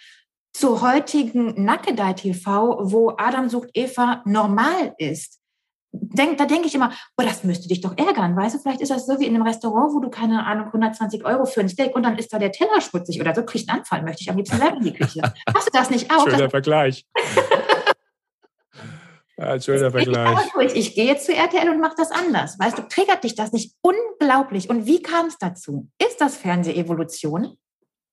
zu heutigen Nackedei TV, wo Adam sucht Eva normal ist? Denk, da denke ich immer, oh, das müsste dich doch ärgern, weißt du? Vielleicht ist das so wie in einem Restaurant, wo du keine Ahnung 120 Euro für ein Steak und dann ist da der Teller schmutzig oder so, kriegst einen Anfall, möchte ich am liebsten selber in die Küche. Hast du das nicht auch? Schöner Vergleich. Ja, schöner Vergleich. Ich, ich, gehe jetzt zu RTL und mache das anders. Weißt du, triggert dich das nicht unglaublich? Und wie kam es dazu? Ist das Fernsehevolution?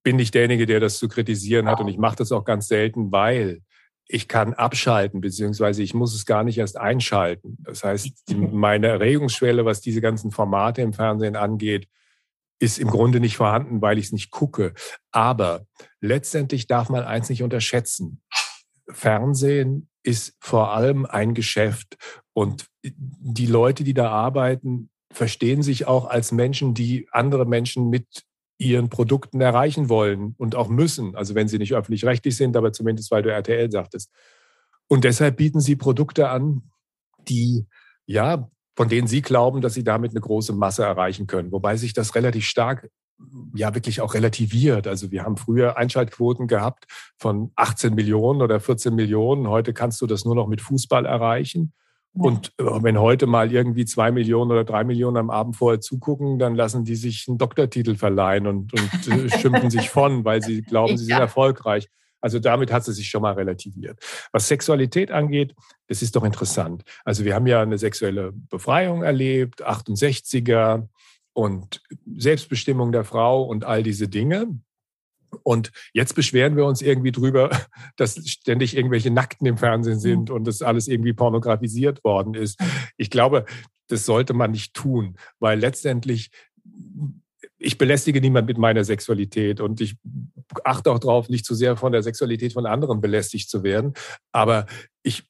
Bin ich derjenige, der das zu kritisieren hat. Und ich mache das auch ganz selten, weil ich kann abschalten, beziehungsweise ich muss es gar nicht erst einschalten. Das heißt, meine Erregungsschwelle, was diese ganzen Formate im Fernsehen angeht, ist im Grunde nicht vorhanden, weil ich es nicht gucke. Aber letztendlich darf man eins nicht unterschätzen. Fernsehen ist vor allem ein Geschäft. Und die Leute, die da arbeiten, verstehen sich auch als Menschen, die andere Menschen mit ihren Produkten erreichen wollen und auch müssen. Also wenn sie nicht öffentlich-rechtlich sind, aber zumindest weil du RTL sagtest. Und deshalb bieten sie Produkte an, die, ja, von denen sie glauben, dass sie damit eine große Masse erreichen können. Wobei sich das relativ stark ja wirklich auch relativiert. Also wir haben früher Einschaltquoten gehabt von 18 Millionen oder 14 Millionen. Heute kannst du das nur noch mit Fußball erreichen. Ja. Und äh, wenn heute mal irgendwie zwei Millionen oder drei Millionen am Abend vorher zugucken, dann lassen die sich einen Doktortitel verleihen und, und äh, schimpfen sich von, weil sie glauben, sie sind ja. erfolgreich. Also damit hat sie sich schon mal relativiert. Was Sexualität angeht, das ist doch interessant. Also wir haben ja eine sexuelle Befreiung erlebt, 68er, und Selbstbestimmung der Frau und all diese Dinge. Und jetzt beschweren wir uns irgendwie drüber, dass ständig irgendwelche Nackten im Fernsehen mhm. sind und das alles irgendwie pornografisiert worden ist. Ich glaube, das sollte man nicht tun, weil letztendlich ich belästige niemand mit meiner Sexualität und ich achte auch darauf, nicht zu sehr von der Sexualität von anderen belästigt zu werden. Aber ich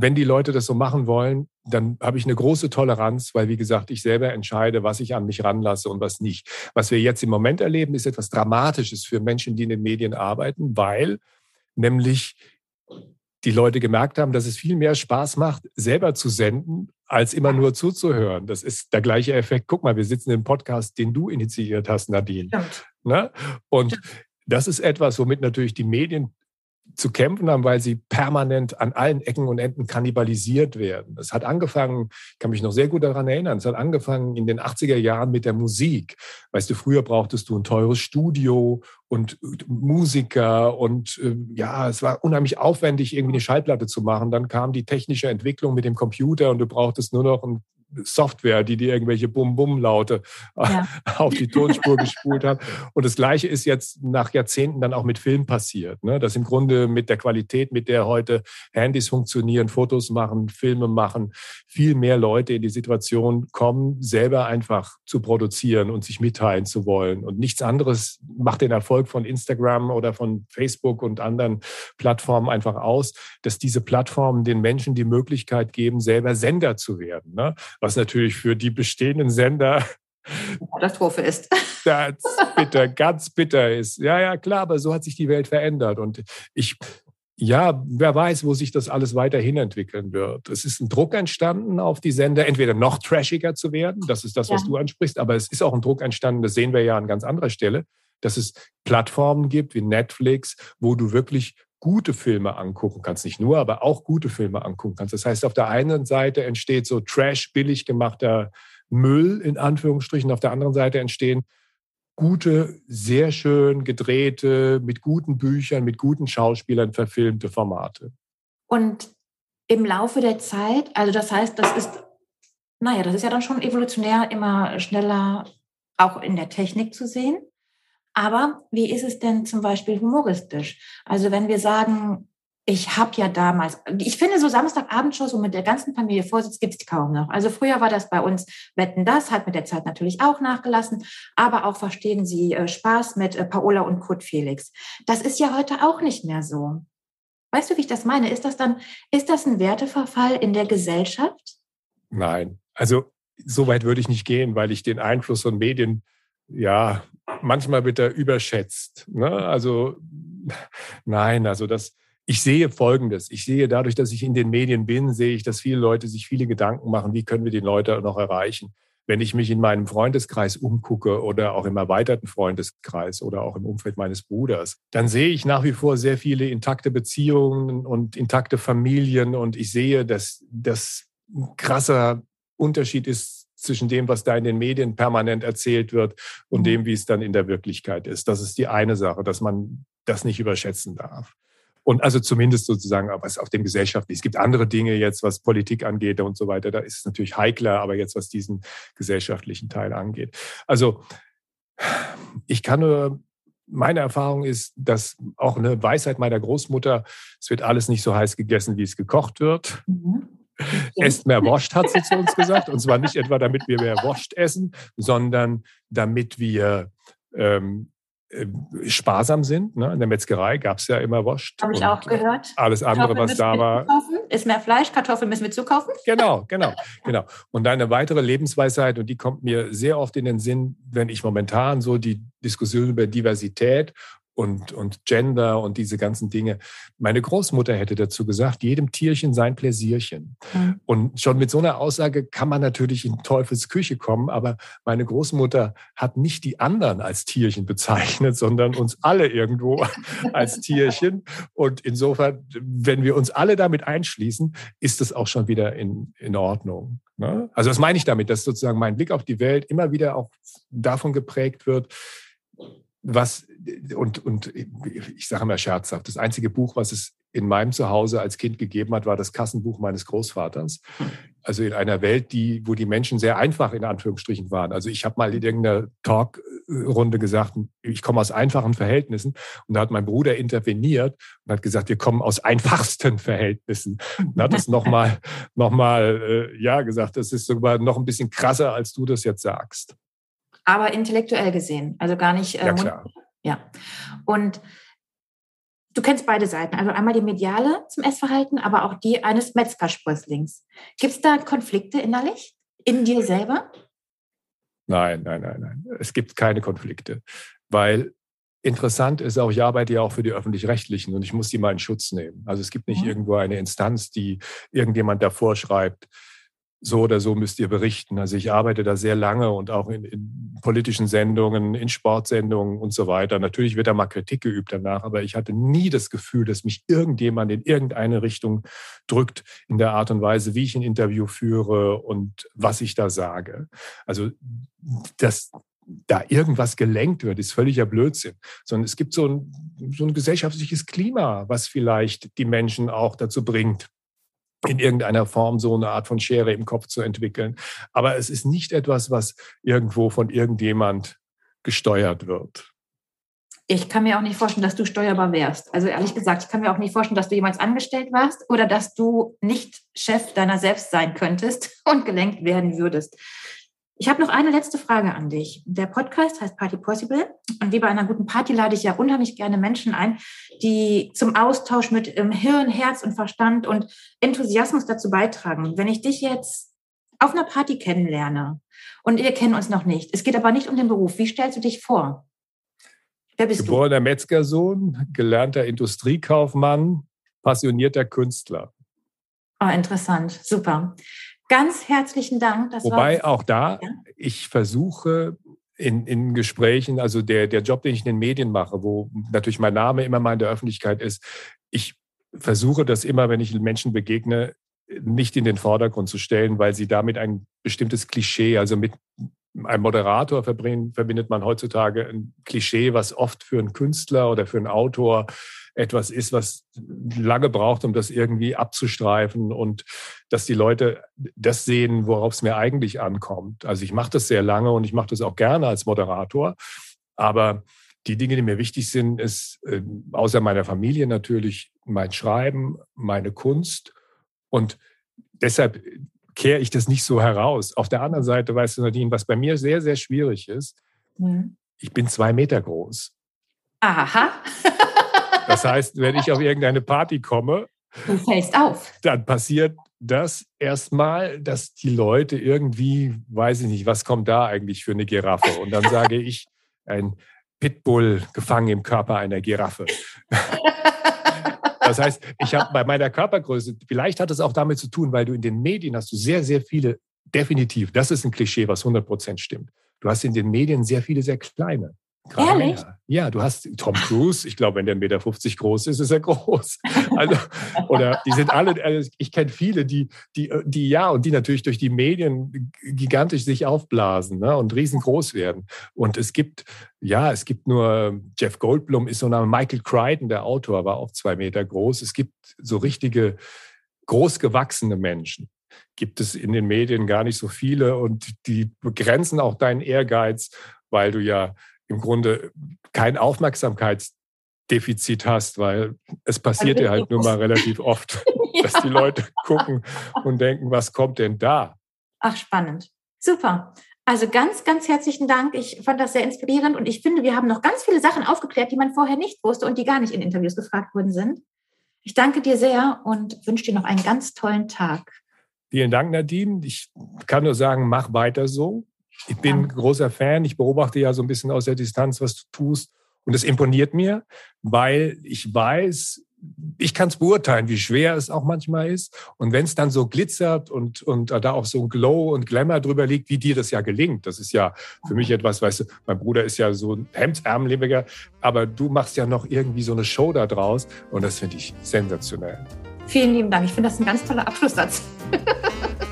wenn die Leute das so machen wollen, dann habe ich eine große Toleranz, weil, wie gesagt, ich selber entscheide, was ich an mich ranlasse und was nicht. Was wir jetzt im Moment erleben, ist etwas Dramatisches für Menschen, die in den Medien arbeiten, weil nämlich die Leute gemerkt haben, dass es viel mehr Spaß macht, selber zu senden, als immer nur zuzuhören. Das ist der gleiche Effekt. Guck mal, wir sitzen im Podcast, den du initiiert hast, Nadine. Stimmt. Ne? Und das ist etwas, womit natürlich die Medien zu kämpfen haben, weil sie permanent an allen Ecken und Enden kannibalisiert werden. Es hat angefangen, ich kann mich noch sehr gut daran erinnern, es hat angefangen in den 80er Jahren mit der Musik. Weißt du, früher brauchtest du ein teures Studio und Musiker und äh, ja, es war unheimlich aufwendig, irgendwie eine Schallplatte zu machen. Dann kam die technische Entwicklung mit dem Computer und du brauchtest nur noch ein Software, die dir irgendwelche Bum-Bum-Laute ja. auf die Tonspur gespult hat. Und das Gleiche ist jetzt nach Jahrzehnten dann auch mit Film passiert. Ne? Dass im Grunde mit der Qualität, mit der heute Handys funktionieren, Fotos machen, Filme machen, viel mehr Leute in die Situation kommen, selber einfach zu produzieren und sich mitteilen zu wollen. Und nichts anderes macht den Erfolg Erfolg von Instagram oder von Facebook und anderen Plattformen einfach aus, dass diese Plattformen den Menschen die Möglichkeit geben, selber Sender zu werden. Ne? Was natürlich für die bestehenden Sender Katastrophe ist. Ganz bitter, ganz bitter ist. Ja, ja, klar, aber so hat sich die Welt verändert. Und ich, ja, wer weiß, wo sich das alles weiterhin entwickeln wird. Es ist ein Druck entstanden auf die Sender, entweder noch trashiger zu werden, das ist das, was ja. du ansprichst, aber es ist auch ein Druck entstanden, das sehen wir ja an ganz anderer Stelle, dass es Plattformen gibt wie Netflix, wo du wirklich gute Filme angucken kannst, nicht nur, aber auch gute Filme angucken kannst. Das heißt, auf der einen Seite entsteht so Trash, billig gemachter Müll in Anführungsstrichen, auf der anderen Seite entstehen gute, sehr schön gedrehte, mit guten Büchern, mit guten Schauspielern verfilmte Formate. Und im Laufe der Zeit, also das heißt, das ist, naja, das ist ja dann schon evolutionär immer schneller auch in der Technik zu sehen. Aber wie ist es denn zum Beispiel humoristisch? Also wenn wir sagen, ich habe ja damals, ich finde so Samstagabendshows, wo mit der ganzen Familie vorsitzt, gibt es kaum noch. Also früher war das bei uns Wetten das, hat mit der Zeit natürlich auch nachgelassen, aber auch verstehen Sie äh, Spaß mit äh, Paola und Kurt Felix. Das ist ja heute auch nicht mehr so. Weißt du, wie ich das meine? Ist das dann, ist das ein Werteverfall in der Gesellschaft? Nein, also so weit würde ich nicht gehen, weil ich den Einfluss von Medien ja manchmal bitte überschätzt. Ne? Also nein, also das, ich sehe Folgendes. Ich sehe dadurch, dass ich in den Medien bin, sehe ich, dass viele Leute sich viele Gedanken machen, wie können wir die Leute noch erreichen. Wenn ich mich in meinem Freundeskreis umgucke oder auch im erweiterten Freundeskreis oder auch im Umfeld meines Bruders, dann sehe ich nach wie vor sehr viele intakte Beziehungen und intakte Familien und ich sehe, dass das ein krasser Unterschied ist zwischen dem, was da in den Medien permanent erzählt wird und mhm. dem, wie es dann in der Wirklichkeit ist. Das ist die eine Sache, dass man das nicht überschätzen darf. Und also zumindest sozusagen, was auf dem Gesellschaftlichen. Es gibt andere Dinge jetzt, was Politik angeht und so weiter. Da ist es natürlich heikler, aber jetzt was diesen gesellschaftlichen Teil angeht. Also ich kann nur meine Erfahrung ist, dass auch eine Weisheit meiner Großmutter, es wird alles nicht so heiß gegessen, wie es gekocht wird. Mhm. Esst mehr Wurst, hat sie zu uns gesagt. Und zwar nicht etwa, damit wir mehr Wurst essen, sondern damit wir ähm, äh, sparsam sind. Ne? In der Metzgerei gab es ja immer Wurst. Habe ich auch gehört. Alles andere, was da war. Ist mehr Fleisch, Kartoffeln müssen wir zukaufen. Genau, genau, genau. Und eine weitere Lebensweisheit, und die kommt mir sehr oft in den Sinn, wenn ich momentan so die Diskussion über Diversität und, und Gender und diese ganzen Dinge. Meine Großmutter hätte dazu gesagt, jedem Tierchen sein Pläsierchen. Mhm. Und schon mit so einer Aussage kann man natürlich in Teufels Küche kommen, aber meine Großmutter hat nicht die anderen als Tierchen bezeichnet, sondern uns alle irgendwo als Tierchen. Und insofern, wenn wir uns alle damit einschließen, ist es auch schon wieder in, in Ordnung. Ne? Also das meine ich damit, dass sozusagen mein Blick auf die Welt immer wieder auch davon geprägt wird, was, und, und ich sage immer scherzhaft, das einzige Buch, was es in meinem Zuhause als Kind gegeben hat, war das Kassenbuch meines Großvaters. Also in einer Welt, die, wo die Menschen sehr einfach in Anführungsstrichen waren. Also ich habe mal in irgendeiner Talkrunde gesagt, ich komme aus einfachen Verhältnissen. Und da hat mein Bruder interveniert und hat gesagt, wir kommen aus einfachsten Verhältnissen. Und hat es nochmal, noch mal, äh, ja, gesagt, das ist sogar noch ein bisschen krasser, als du das jetzt sagst aber intellektuell gesehen, also gar nicht. Äh, ja, klar. ja. Und du kennst beide Seiten, also einmal die mediale zum Essverhalten, aber auch die eines Metzgersprösslings. Gibt es da Konflikte innerlich in dir selber? Nein, nein, nein, nein. Es gibt keine Konflikte, weil interessant ist auch, ich arbeite ja auch für die öffentlich-rechtlichen und ich muss die mal in Schutz nehmen. Also es gibt nicht mhm. irgendwo eine Instanz, die irgendjemand davor schreibt, so oder so müsst ihr berichten. Also ich arbeite da sehr lange und auch in, in, politischen Sendungen, in Sportsendungen und so weiter. Natürlich wird da mal Kritik geübt danach, aber ich hatte nie das Gefühl, dass mich irgendjemand in irgendeine Richtung drückt in der Art und Weise, wie ich ein Interview führe und was ich da sage. Also dass da irgendwas gelenkt wird, ist völliger Blödsinn. Sondern es gibt so ein, so ein gesellschaftliches Klima, was vielleicht die Menschen auch dazu bringt, in irgendeiner Form so eine Art von Schere im Kopf zu entwickeln. Aber es ist nicht etwas, was irgendwo von irgendjemand gesteuert wird. Ich kann mir auch nicht vorstellen, dass du steuerbar wärst. Also ehrlich gesagt, ich kann mir auch nicht vorstellen, dass du jemals angestellt warst oder dass du nicht Chef deiner selbst sein könntest und gelenkt werden würdest. Ich habe noch eine letzte Frage an dich. Der Podcast heißt Party Possible und wie bei einer guten Party lade ich ja unheimlich gerne Menschen ein, die zum Austausch mit ähm, Hirn, Herz und Verstand und Enthusiasmus dazu beitragen. Wenn ich dich jetzt auf einer Party kennenlerne und wir kennen uns noch nicht, es geht aber nicht um den Beruf, wie stellst du dich vor? Wer bist Geborener du? Metzgersohn, gelernter Industriekaufmann, passionierter Künstler. Oh, interessant, super. Ganz herzlichen Dank. Das Wobei auch da, ich versuche in, in Gesprächen, also der, der Job, den ich in den Medien mache, wo natürlich mein Name immer mal in der Öffentlichkeit ist, ich versuche das immer, wenn ich Menschen begegne, nicht in den Vordergrund zu stellen, weil sie damit ein bestimmtes Klischee, also mit einem Moderator verbindet man heutzutage ein Klischee, was oft für einen Künstler oder für einen Autor etwas ist, was lange braucht, um das irgendwie abzustreifen und dass die Leute das sehen, worauf es mir eigentlich ankommt. Also ich mache das sehr lange und ich mache das auch gerne als Moderator, aber die Dinge, die mir wichtig sind, ist äh, außer meiner Familie natürlich mein Schreiben, meine Kunst und deshalb kehre ich das nicht so heraus. Auf der anderen Seite, weißt du, Nadine, was bei mir sehr, sehr schwierig ist, mhm. ich bin zwei Meter groß. Aha. Das heißt, wenn ich auf irgendeine Party komme, du fällst auf. Dann passiert das erstmal, dass die Leute irgendwie, weiß ich nicht, was kommt da eigentlich für eine Giraffe? Und dann sage ich, ein Pitbull gefangen im Körper einer Giraffe. Das heißt, ich habe bei meiner Körpergröße, vielleicht hat es auch damit zu tun, weil du in den Medien hast du sehr, sehr viele, definitiv, das ist ein Klischee, was 100 Prozent stimmt. Du hast in den Medien sehr viele sehr kleine. Ehrlich? Ja, du hast Tom Cruise, ich glaube, wenn der 1,50 Meter groß ist, ist er groß. Also, oder die sind alle, also ich kenne viele, die, die, die ja, und die natürlich durch die Medien gigantisch sich aufblasen ne, und riesengroß werden. Und es gibt, ja, es gibt nur, Jeff Goldblum ist so ein Michael Crichton, der Autor, war auch zwei Meter groß. Es gibt so richtige großgewachsene Menschen gibt es in den Medien gar nicht so viele und die begrenzen auch deinen Ehrgeiz, weil du ja im Grunde kein Aufmerksamkeitsdefizit hast, weil es passiert dir halt nur mal relativ oft, ja. dass die Leute gucken und denken, was kommt denn da? Ach, spannend. Super. Also ganz, ganz herzlichen Dank. Ich fand das sehr inspirierend und ich finde, wir haben noch ganz viele Sachen aufgeklärt, die man vorher nicht wusste und die gar nicht in Interviews gefragt worden sind. Ich danke dir sehr und wünsche dir noch einen ganz tollen Tag. Vielen Dank, Nadine. Ich kann nur sagen, mach weiter so. Ich bin großer Fan. Ich beobachte ja so ein bisschen aus der Distanz, was du tust. Und es imponiert mir, weil ich weiß, ich kann es beurteilen, wie schwer es auch manchmal ist. Und wenn es dann so glitzert und, und da auch so ein Glow und Glamour drüber liegt, wie dir das ja gelingt, das ist ja für mich etwas, weißt du, mein Bruder ist ja so ein Hemdsärmeliger, aber du machst ja noch irgendwie so eine Show da draus und das finde ich sensationell. Vielen lieben Dank. Ich finde das ein ganz toller Abschlusssatz.